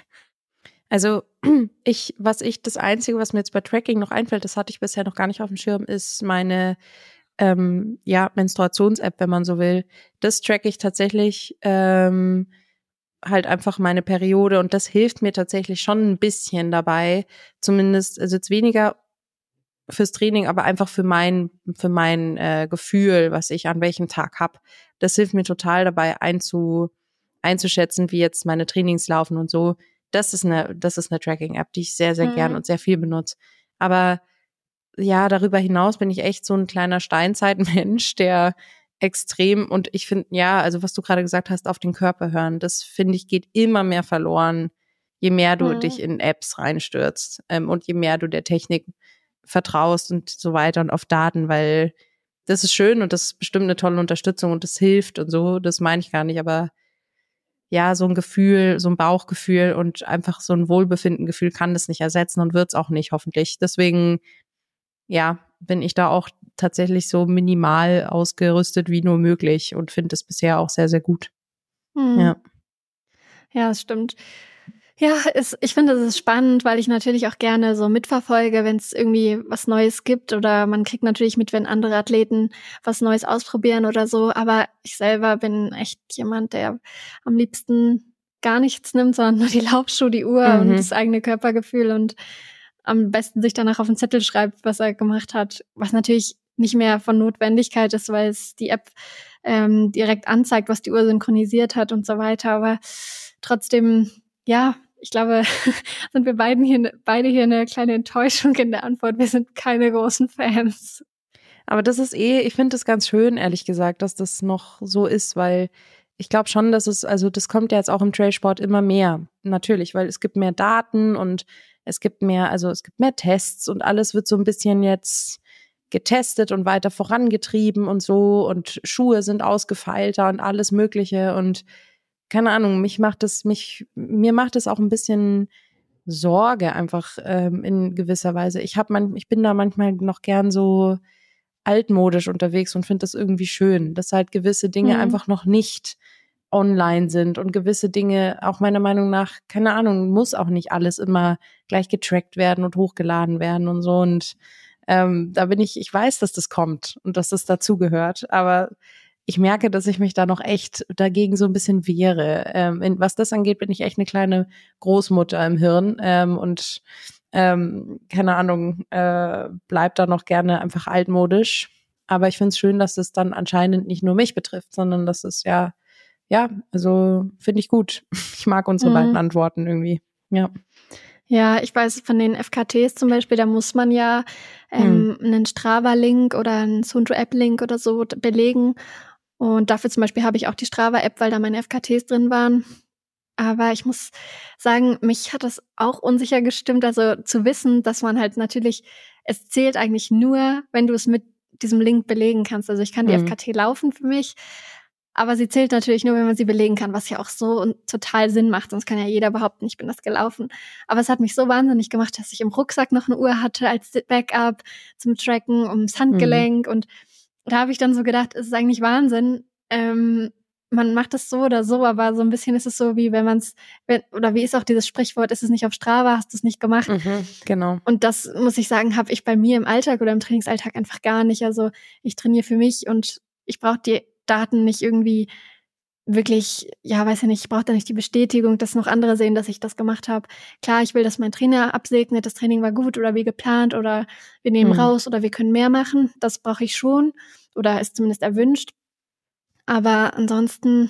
Also ich, was ich, das Einzige, was mir jetzt bei Tracking noch einfällt, das hatte ich bisher noch gar nicht auf dem Schirm, ist meine ähm, ja, Menstruations-App, wenn man so will. Das track ich tatsächlich ähm, halt einfach meine Periode und das hilft mir tatsächlich schon ein bisschen dabei, zumindest, also jetzt weniger fürs Training, aber einfach für mein, für mein äh, Gefühl, was ich an welchem Tag hab. Das hilft mir total dabei einzu, einzuschätzen, wie jetzt meine Trainings laufen und so. Das ist eine, das ist eine Tracking-App, die ich sehr, sehr Mhm. gern und sehr viel benutze. Aber ja, darüber hinaus bin ich echt so ein kleiner Steinzeitmensch, der extrem und ich finde, ja, also was du gerade gesagt hast, auf den Körper hören, das finde ich geht immer mehr verloren, je mehr du Mhm. dich in Apps reinstürzt ähm, und je mehr du der Technik vertraust und so weiter und auf Daten, weil das ist schön und das ist bestimmt eine tolle Unterstützung und das hilft und so, das meine ich gar nicht, aber ja, so ein Gefühl, so ein Bauchgefühl und einfach so ein Wohlbefindengefühl kann das nicht ersetzen und wird's auch nicht, hoffentlich. Deswegen, ja, bin ich da auch tatsächlich so minimal ausgerüstet wie nur möglich und finde es bisher auch sehr, sehr gut. Hm. Ja. Ja, das stimmt. Ja, es, ich finde, es ist spannend, weil ich natürlich auch gerne so mitverfolge, wenn es irgendwie was Neues gibt oder man kriegt natürlich mit, wenn andere Athleten was Neues ausprobieren oder so. Aber ich selber bin echt jemand, der am liebsten gar nichts nimmt, sondern nur die Laufschuhe, die Uhr Mhm. und das eigene Körpergefühl und am besten sich danach auf den Zettel schreibt, was er gemacht hat, was natürlich nicht mehr von Notwendigkeit ist, weil es die App ähm, direkt anzeigt, was die Uhr synchronisiert hat und so weiter. Aber trotzdem, ja, ich glaube, sind wir beiden hier, beide hier eine kleine Enttäuschung in der Antwort. Wir sind keine großen Fans. Aber das ist eh, ich finde es ganz schön, ehrlich gesagt, dass das noch so ist, weil ich glaube schon, dass es, also das kommt ja jetzt auch im Trailsport immer mehr. Natürlich, weil es gibt mehr Daten und es gibt mehr, also es gibt mehr Tests und alles wird so ein bisschen jetzt getestet und weiter vorangetrieben und so und Schuhe sind ausgefeilter und alles Mögliche und keine Ahnung, mich macht es, mich, mir macht es auch ein bisschen Sorge einfach ähm, in gewisser Weise. Ich habe man, ich bin da manchmal noch gern so altmodisch unterwegs und finde das irgendwie schön, dass halt gewisse Dinge Mhm. einfach noch nicht online sind und gewisse Dinge auch meiner Meinung nach, keine Ahnung, muss auch nicht alles immer gleich getrackt werden und hochgeladen werden und so und ähm, da bin ich, ich weiß, dass das kommt und dass das dazugehört, aber ich merke, dass ich mich da noch echt dagegen so ein bisschen wehre. Ähm, in, was das angeht, bin ich echt eine kleine Großmutter im Hirn ähm, und ähm, keine Ahnung, äh, bleibt da noch gerne einfach altmodisch. Aber ich finde es schön, dass es dann anscheinend nicht nur mich betrifft, sondern dass es ja, ja, also finde ich gut. Ich mag unsere Mhm. beiden Antworten irgendwie. Ja. Ja, ich weiß von den FKTs zum Beispiel, da muss man ja ähm, einen Strava-Link oder einen Sunto-App-Link oder so belegen. Und dafür zum Beispiel habe ich auch die Strava-App, weil da meine FKTs drin waren. Aber ich muss sagen, mich hat das auch unsicher gestimmt, also zu wissen, dass man halt natürlich, es zählt eigentlich nur, wenn du es mit diesem Link belegen kannst. Also ich kann die mhm. FKT laufen für mich, aber sie zählt natürlich nur, wenn man sie belegen kann, was ja auch so total Sinn macht. Sonst kann ja jeder behaupten, ich bin das gelaufen. Aber es hat mich so wahnsinnig gemacht, dass ich im Rucksack noch eine Uhr hatte als Backup zum Tracken, ums Handgelenk. Mhm. Und da habe ich dann so gedacht, es ist eigentlich Wahnsinn. Ähm, man macht das so oder so, aber so ein bisschen ist es so, wie wenn man es, oder wie ist auch dieses Sprichwort, ist es nicht auf Strava, hast du es nicht gemacht. Mhm, genau. Und das muss ich sagen, habe ich bei mir im Alltag oder im Trainingsalltag einfach gar nicht. Also ich trainiere für mich und ich brauche die Daten nicht irgendwie wirklich, ja, weiß ja nicht, ich brauche da nicht die Bestätigung, dass noch andere sehen, dass ich das gemacht habe. Klar, ich will, dass mein Trainer absegnet, das Training war gut oder wie geplant oder wir nehmen mhm. raus oder wir können mehr machen. Das brauche ich schon oder ist zumindest erwünscht. Aber ansonsten,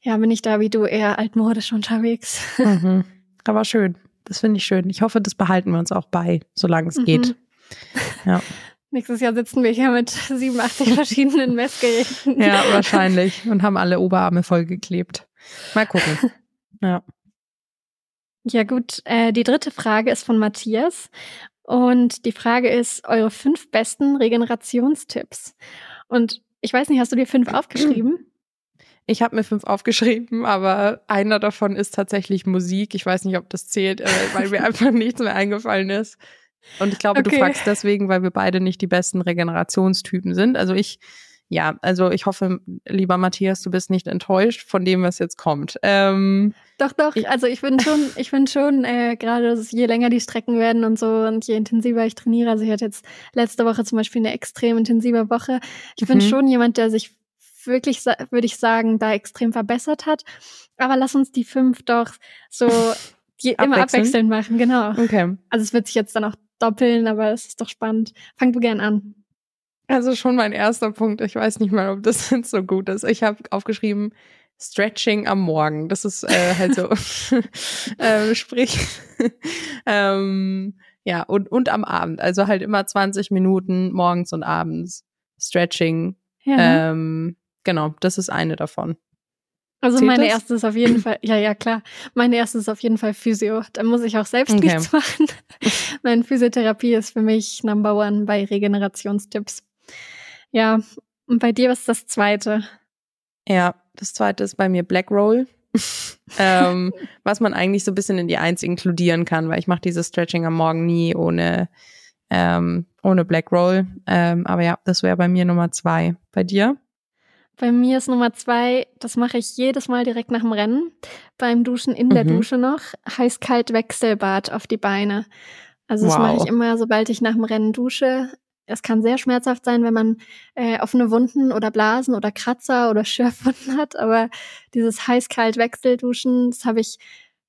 ja, bin ich da wie du eher altmodisch unterwegs. Mhm. Aber schön. Das finde ich schön. Ich hoffe, das behalten wir uns auch bei, solange es mhm. geht. Ja. Nächstes Jahr sitzen wir hier mit 87 verschiedenen Messgeräten. Ja, wahrscheinlich. Und haben alle Oberarme vollgeklebt. Mal gucken. Ja. Ja, gut. Äh, die dritte Frage ist von Matthias. Und die Frage ist, eure fünf besten Regenerationstipps. Und ich weiß nicht, hast du dir fünf aufgeschrieben? Ich habe mir fünf aufgeschrieben, aber einer davon ist tatsächlich Musik. Ich weiß nicht, ob das zählt, äh, weil mir einfach nichts mehr eingefallen ist. Und ich glaube, okay. du fragst deswegen, weil wir beide nicht die besten Regenerationstypen sind. Also ich, ja, also ich hoffe, lieber Matthias, du bist nicht enttäuscht von dem, was jetzt kommt. Ähm, doch, doch. Also ich bin schon, ich bin schon äh, gerade, je länger die Strecken werden und so und je intensiver ich trainiere. Also ich hatte jetzt letzte Woche zum Beispiel eine extrem intensive Woche. Ich bin mhm. schon jemand, der sich wirklich, würde ich sagen, da extrem verbessert hat. Aber lass uns die fünf doch so die immer abwechselnd machen, genau. Okay. Also es wird sich jetzt dann auch doppeln, aber es ist doch spannend. Fang du gern an. Also schon mein erster Punkt. Ich weiß nicht mal, ob das jetzt so gut ist. Ich habe aufgeschrieben, Stretching am Morgen. Das ist äh, halt so, äh, sprich, ähm, ja, und, und am Abend. Also halt immer 20 Minuten morgens und abends Stretching. Ja. Ähm, genau, das ist eine davon. Also Zählt meine das? erste ist auf jeden Fall, ja, ja, klar. Meine erste ist auf jeden Fall Physio. Da muss ich auch selbst okay. nichts machen. Meine Physiotherapie ist für mich Number One bei Regenerationstipps. Ja, und bei dir was ist das zweite? Ja, das zweite ist bei mir Black Roll. ähm, was man eigentlich so ein bisschen in die Eins inkludieren kann, weil ich mache dieses Stretching am Morgen nie ohne, ähm, ohne Black Roll. Ähm, aber ja, das wäre bei mir Nummer zwei. Bei dir? Bei mir ist Nummer zwei, das mache ich jedes Mal direkt nach dem Rennen. Beim Duschen in der mhm. Dusche noch. Heiß-kalt Wechselbad auf die Beine. Also das wow. mache ich immer, sobald ich nach dem Rennen dusche. Es kann sehr schmerzhaft sein, wenn man äh, offene Wunden oder Blasen oder Kratzer oder Schürfwunden hat. Aber dieses heiß-kalt Wechselduschen, das habe ich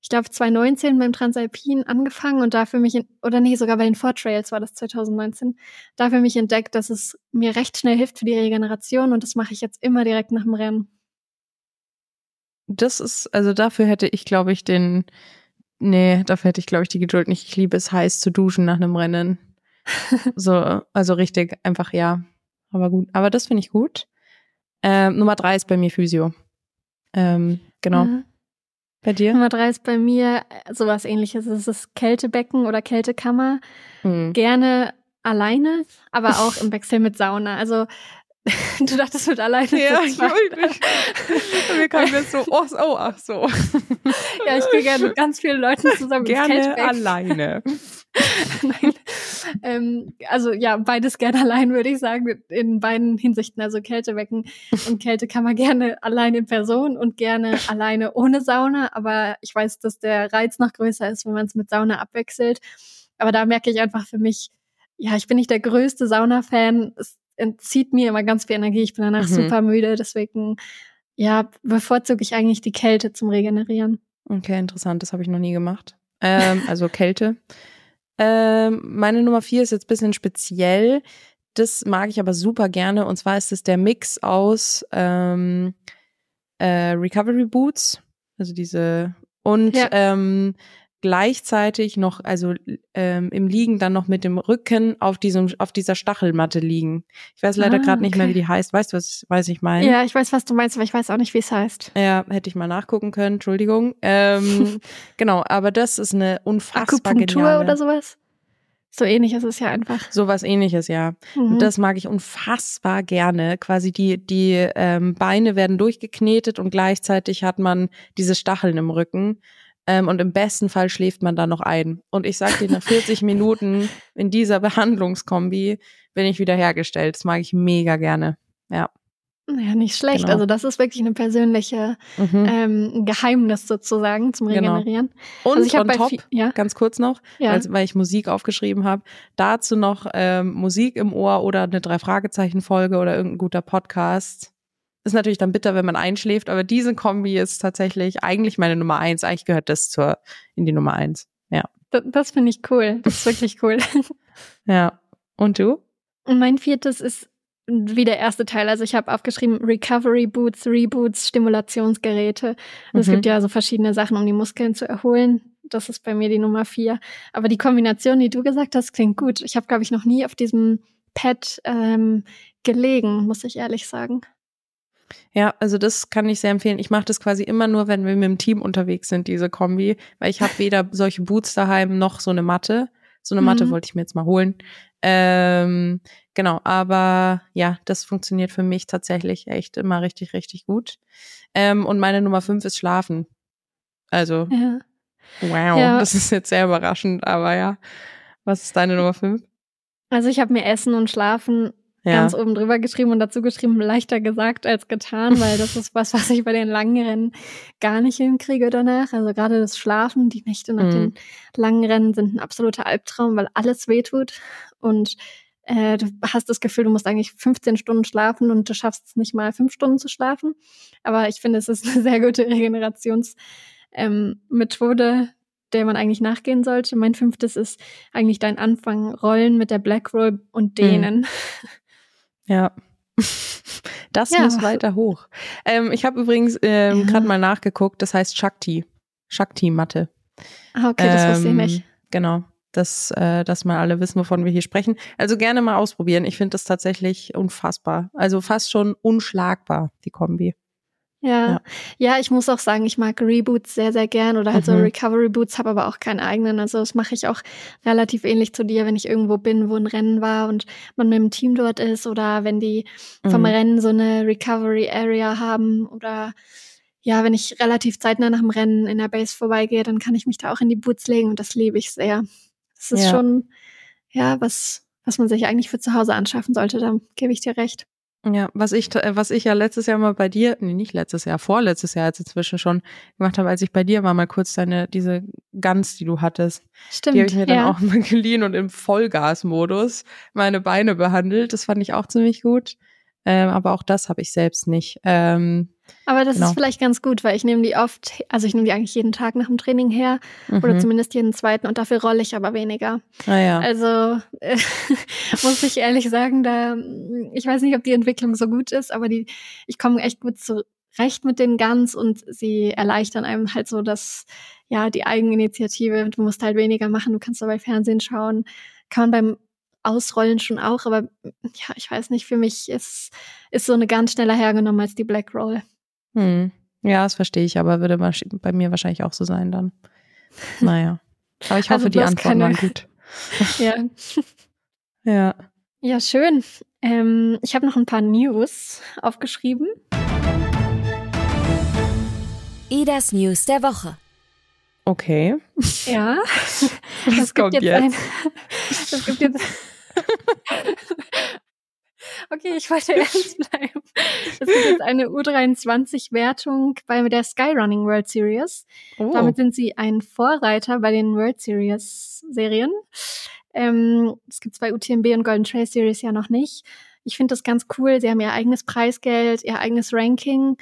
ich glaube, 2019 beim Transalpin angefangen und dafür mich, in, oder nee, sogar bei den Four Trails war das 2019, dafür mich entdeckt, dass es mir recht schnell hilft für die Regeneration und das mache ich jetzt immer direkt nach dem Rennen. Das ist, also dafür hätte ich, glaube ich, den, nee, dafür hätte ich, glaube ich, die Geduld nicht. Ich liebe es heiß zu duschen nach einem Rennen. so, also richtig, einfach ja. Aber gut, aber das finde ich gut. Ähm, Nummer drei ist bei mir Physio. Ähm, genau. Mhm. Bei dir? Nummer drei ist bei mir äh, sowas ähnliches. Es ist Kältebecken oder Kältekammer. Mhm. Gerne alleine, aber auch im Wechsel mit Sauna. Also du dachtest mit alleine. Ja, ich wollte nicht. Mir kam jetzt so, oh, oh, ach so. ja, ich gehe gerne mit ganz vielen Leuten zusammen. Gerne alleine. Nein. Ähm, also ja, beides gerne allein, würde ich sagen, in beiden Hinsichten. Also Kältewecken und Kälte kann man gerne allein in Person und gerne alleine ohne Sauna. Aber ich weiß, dass der Reiz noch größer ist, wenn man es mit Sauna abwechselt. Aber da merke ich einfach für mich, ja, ich bin nicht der größte Sauna-Fan. Es entzieht mir immer ganz viel Energie. Ich bin danach mhm. super müde. Deswegen, ja, bevorzuge ich eigentlich die Kälte zum Regenerieren. Okay, interessant. Das habe ich noch nie gemacht. Ähm, also Kälte. Ähm, meine Nummer vier ist jetzt ein bisschen speziell. Das mag ich aber super gerne. Und zwar ist es der Mix aus ähm, äh, Recovery Boots, also diese und ja. Gleichzeitig noch, also ähm, im Liegen dann noch mit dem Rücken auf diesem, auf dieser Stachelmatte liegen. Ich weiß leider Ah, gerade nicht mehr, wie okay. die heißt. Weißt du, was weiß ich meine? Ja, ich weiß, was du meinst, aber ich weiß auch nicht, wie es heißt. Ja, hätte ich mal nachgucken können, Entschuldigung. Ähm, genau, aber das ist eine unfassbar Akupunktur geniale. oder sowas? So ähnlich ist es ja einfach. Sowas ähnliches, ja. Mhm. Und das mag ich unfassbar gerne. Quasi die, die ähm, Beine werden durchgeknetet und gleichzeitig hat man diese Stacheln im Rücken. Ähm, und im besten Fall schläft man da noch ein. Und ich sag dir, nach 40 Minuten in dieser Behandlungskombi bin ich wieder hergestellt. Das mag ich mega gerne. Ja. ja, nicht schlecht. Genau. Also das ist wirklich eine persönliche Mhm. ähm, Geheimnis sozusagen zum Genau. Regenerieren. Und also ich habe on top, ja, ganz kurz noch, ja. weil, weil ich Musik aufgeschrieben habe, dazu noch ähm, Musik im Ohr oder eine Drei-Fragezeichen-Folge oder irgendein guter Podcast. Ist natürlich dann bitter, wenn man einschläft, aber diese Kombi ist tatsächlich eigentlich meine Nummer eins. Eigentlich gehört das zur in die Nummer eins. D- das finde ich cool. Das ist wirklich cool. Ja. Und du? Mein viertes ist wie der erste Teil. Also ich habe aufgeschrieben Recovery Boots, Reboots, Stimulationsgeräte. Es Mhm. gibt ja so verschiedene Sachen, um die Muskeln zu erholen. Das ist bei mir die Nummer vier. Aber die Kombination, die du gesagt hast, klingt gut. Ich habe, glaube ich, noch nie auf diesem Pad ähm, gelegen, muss ich ehrlich sagen. Ja, also das kann ich sehr empfehlen. Ich mache das quasi immer nur, wenn wir mit dem Team unterwegs sind, diese Kombi, weil ich habe weder solche Boots daheim noch so eine Matte. So eine Matte Mhm. wollte ich mir jetzt mal holen. Ähm, genau, aber ja, das funktioniert für mich tatsächlich echt immer richtig, richtig gut. Ähm, und meine Nummer fünf ist Schlafen. Also, Ja. wow, Ja. das ist jetzt sehr überraschend, aber ja. Was ist deine Nummer fünf? Also ich habe mir Essen und Schlafen Ja. ganz oben drüber geschrieben und dazu geschrieben, leichter gesagt als getan, weil das ist was, was ich bei den langen Rennen gar nicht hinkriege danach. Also gerade das Schlafen, die Nächte nach Mhm. den langen Rennen sind ein absoluter Albtraum, weil alles wehtut und äh, du hast das Gefühl, du musst eigentlich 15 Stunden schlafen und du schaffst es nicht mal fünf Stunden zu schlafen. Aber ich finde, es ist eine sehr gute Regenerationsmethode, ähm, der man eigentlich nachgehen sollte. Mein fünftes ist eigentlich dein Anfang, Rollen mit der Black Roll und Dehnen. Ja. Das Ja. muss weiter hoch. Ähm, ich habe übrigens ähm, Ja. gerade mal nachgeguckt, das heißt Shakti. Shakti-Matte. Ah, okay, das wusste ich Ähm, nicht. Genau. Dass, äh, dass mal alle wissen, wovon wir hier sprechen. Also gerne mal ausprobieren. Ich finde das tatsächlich unfassbar. Also fast schon unschlagbar, die Kombi. Ja. ja. ja, ich muss auch sagen, ich mag Reboots sehr, sehr gern oder halt so Mhm. Recovery Boots, habe aber auch keinen eigenen. Also das mache ich auch relativ ähnlich zu dir, wenn ich irgendwo bin, wo ein Rennen war und man mit dem Team dort ist oder wenn die vom Mhm. Rennen so eine Recovery Area haben oder ja, wenn ich relativ zeitnah nach dem Rennen in der Base vorbeigehe, dann kann ich mich da auch in die Boots legen und das liebe ich sehr. Das ist Ja. schon, ja, was, was man sich eigentlich für zu Hause anschaffen sollte, da gebe ich dir recht. Ja, was ich, äh, was ich ja letztes Jahr mal bei dir, nee, nicht letztes Jahr, vorletztes Jahr jetzt inzwischen schon gemacht habe, als ich bei dir war, mal kurz deine, diese Gans, die du hattest. Stimmt. Die habe ich mir dann ja. auch mal geliehen und im Vollgasmodus meine Beine behandelt. Das fand ich auch ziemlich gut. Ähm, aber auch das habe ich selbst nicht. Ähm, Aber das Genau. ist vielleicht ganz gut, weil ich nehme die oft, also ich nehme die eigentlich jeden Tag nach dem Training her oder mhm. zumindest jeden zweiten und dafür rolle ich aber weniger. ah, ja. Also äh, muss ich ehrlich sagen, da ich weiß nicht, ob die Entwicklung so gut ist, aber die ich komme echt gut zurecht mit den Guns und sie erleichtern einem halt so das ja die Eigeninitiative. Du musst halt weniger machen, du kannst dabei Fernsehen schauen, kann man beim Ausrollen schon auch, aber ja, ich weiß nicht, für mich ist ist so eine ganz schneller hergenommen als die Black Roll. Hm. Ja, das verstehe ich, aber würde bei mir wahrscheinlich auch so sein dann. Naja. Aber ich hoffe, Also die Antworten keine- waren gut. Ja. Ja. Ja, schön. Ähm, ich habe noch ein paar News aufgeschrieben. Idas News der Woche. Okay. Ja. Was Es kommt gibt jetzt, jetzt? ein. Es gibt jetzt. Okay, ich wollte ernst bleiben. Es gibt jetzt eine U23-Wertung bei der Skyrunning World Series. Oh. Damit sind sie ein Vorreiter bei den World Series-Serien. Ähm, es gibt bei UTMB und Golden Trail Series ja noch nicht. Ich finde das ganz cool. Sie haben ihr eigenes Preisgeld, ihr eigenes Ranking.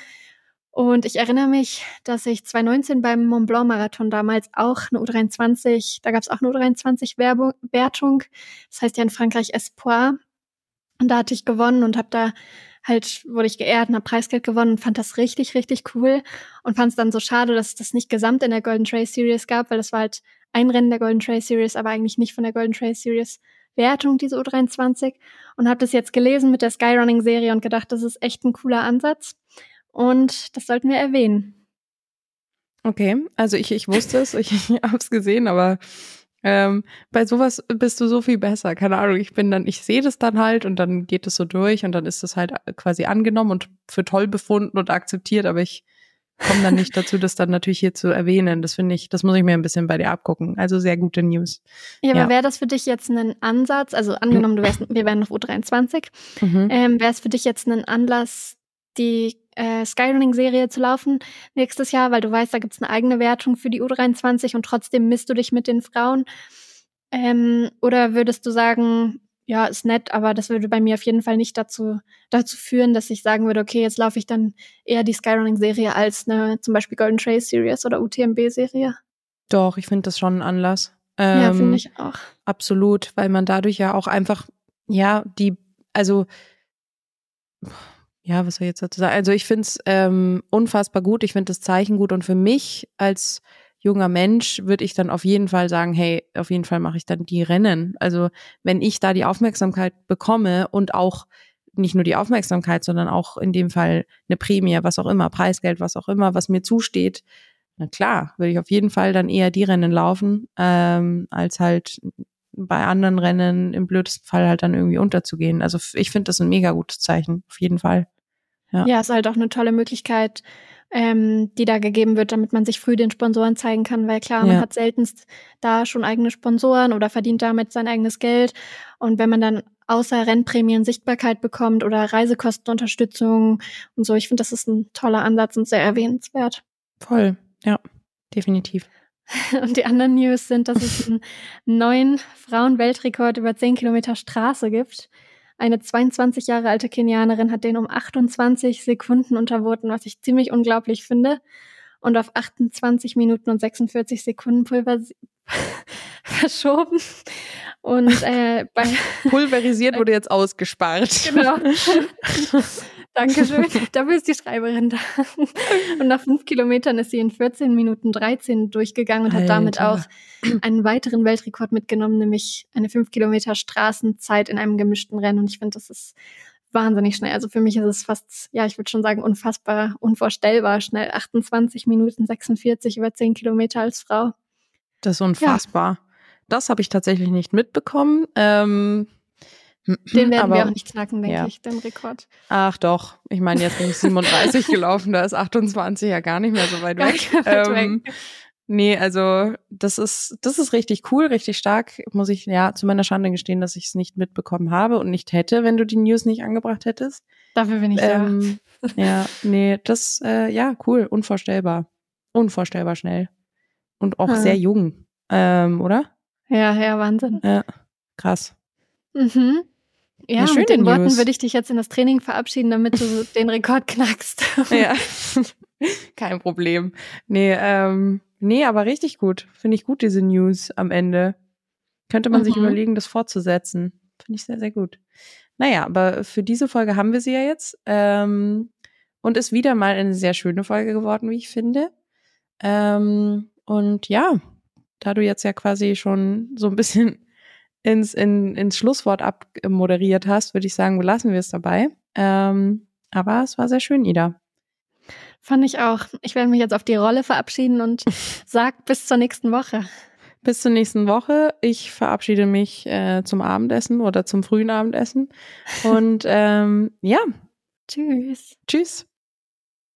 Und ich erinnere mich, dass ich 2019 beim Mont Blanc Marathon damals auch eine U23, da gab es auch eine U23-Wertung. Das heißt ja in Frankreich Espoir. Und da hatte ich gewonnen und habe da halt wurde ich geehrt und habe Preisgeld gewonnen und fand das richtig, richtig cool und fand es dann so schade, dass es das nicht gesamt in der Golden Trail Series gab, weil das war halt ein Rennen der Golden Trail Series, aber eigentlich nicht von der Golden Trail Series Wertung, diese U23. Und habe das jetzt gelesen mit der Skyrunning-Serie und gedacht, das ist echt ein cooler Ansatz. Und das sollten wir erwähnen. Okay, also ich, ich wusste es, ich, ich habe es gesehen, aber ähm, bei sowas bist du so viel besser. Keine Ahnung, ich bin dann, ich sehe das dann halt und dann geht es so durch und dann ist das halt quasi angenommen und für toll befunden und akzeptiert, aber ich komme dann nicht dazu, das dann natürlich hier zu erwähnen. Das finde ich, das muss ich mir ein bisschen bei dir abgucken. Also sehr gute News. Ja, aber wäre das für dich jetzt ein Ansatz, also angenommen, du wärst, wir wären auf U23, mhm. ähm, wäre es für dich jetzt ein Anlass, die äh, Skyrunning-Serie zu laufen nächstes Jahr, weil du weißt, da gibt's eine eigene Wertung für die U23 und trotzdem misst du dich mit den Frauen? Ähm, oder würdest du sagen, ja, ist nett, aber das würde bei mir auf jeden Fall nicht dazu, dazu führen, dass ich sagen würde, okay, jetzt laufe ich dann eher die Skyrunning-Serie als eine zum Beispiel Golden Trail Series oder UTMB-Serie. Doch, ich finde das schon ein Anlass. Ähm, ja, finde ich auch. Absolut, weil man dadurch ja auch einfach, ja, die, also, ja, was soll ich jetzt dazu sagen? Also ich finde es ähm, unfassbar gut, ich finde das Zeichen gut und für mich als junger Mensch würde ich dann auf jeden Fall sagen, hey, auf jeden Fall mache ich dann die Rennen. Also wenn ich da die Aufmerksamkeit bekomme und auch nicht nur die Aufmerksamkeit, sondern auch in dem Fall eine Prämie, was auch immer, Preisgeld, was auch immer, was mir zusteht, na klar, würde ich auf jeden Fall dann eher die Rennen laufen, ähm, als halt bei anderen Rennen im blödesten Fall halt dann irgendwie unterzugehen. Also ich finde das ein mega gutes Zeichen, auf jeden Fall. Ja. ja, ist halt auch eine tolle Möglichkeit, ähm, die da gegeben wird, damit man sich früh den Sponsoren zeigen kann, weil klar, man hat seltenst da schon eigene Sponsoren oder verdient damit sein eigenes Geld. Und wenn man dann außer Rennprämien Sichtbarkeit bekommt oder Reisekostenunterstützung und so, ich finde, das ist ein toller Ansatz und sehr erwähnenswert. Voll, ja, definitiv. Und die anderen News sind, dass es einen neuen Frauenweltrekord über 10 Kilometer Straße gibt. Eine 22 Jahre alte Kenianerin hat den um 28 Sekunden unterboten, was ich ziemlich unglaublich finde. Und auf 28 Minuten und 46 Sekunden pulver verschoben. Und äh, bei pulverisiert wurde jetzt ausgespart. Genau. Dankeschön. Dafür ist die Schreiberin da. Und nach fünf Kilometern ist sie in 14 Minuten 13 durchgegangen und Alter. hat damit auch einen weiteren Weltrekord mitgenommen, nämlich eine fünf Kilometer Straßenzeit in einem gemischten Rennen. Und ich finde, das ist wahnsinnig schnell. Also für mich ist es fast, ja, ich würde schon sagen, unfassbar, unvorstellbar schnell. 28 Minuten 46 über 10 Kilometer als Frau. Das ist unfassbar. Ja. Das habe ich tatsächlich nicht mitbekommen. Ähm, den werden aber, wir auch nicht knacken, denke ja. ich, den Rekord. Ach doch, ich meine, jetzt bin ich 37 gelaufen, da ist 28 ja gar nicht mehr so weit weg. ähm, weg. Nee, also das ist, das ist richtig cool, richtig stark. Muss ich ja zu meiner Schande gestehen, dass ich es nicht mitbekommen habe und nicht hätte, wenn du die News nicht angebracht hättest. Dafür bin ich ähm, da. Ja, nee, das, äh, ja, cool, unvorstellbar. Unvorstellbar schnell. Und auch hm. sehr jung, ähm, oder? Ja, ja, Wahnsinn. Ja, krass. Mhm. Ja, ja mit den News. Worten würde ich dich jetzt in das Training verabschieden, damit du den Rekord knackst. ja, kein Problem. Nee, ähm, nee, aber richtig gut. Finde ich gut, diese News am Ende. Könnte man mhm. sich überlegen, das fortzusetzen. Finde ich sehr, sehr gut. Naja, aber für diese Folge haben wir sie ja jetzt. Ähm, und ist wieder mal eine sehr schöne Folge geworden, wie ich finde. Ähm, und ja, da du jetzt ja quasi schon so ein bisschen ins, in, ins Schlusswort abmoderiert hast, würde ich sagen, lassen wir es dabei. Ähm, aber es war sehr schön, Ida. Fand ich auch. Ich werde mich jetzt auf die Rolle verabschieden und sag bis zur nächsten Woche. Bis zur nächsten Woche. Ich verabschiede mich äh, zum Abendessen oder zum frühen Abendessen. Und ähm, ja. Tschüss. Tschüss.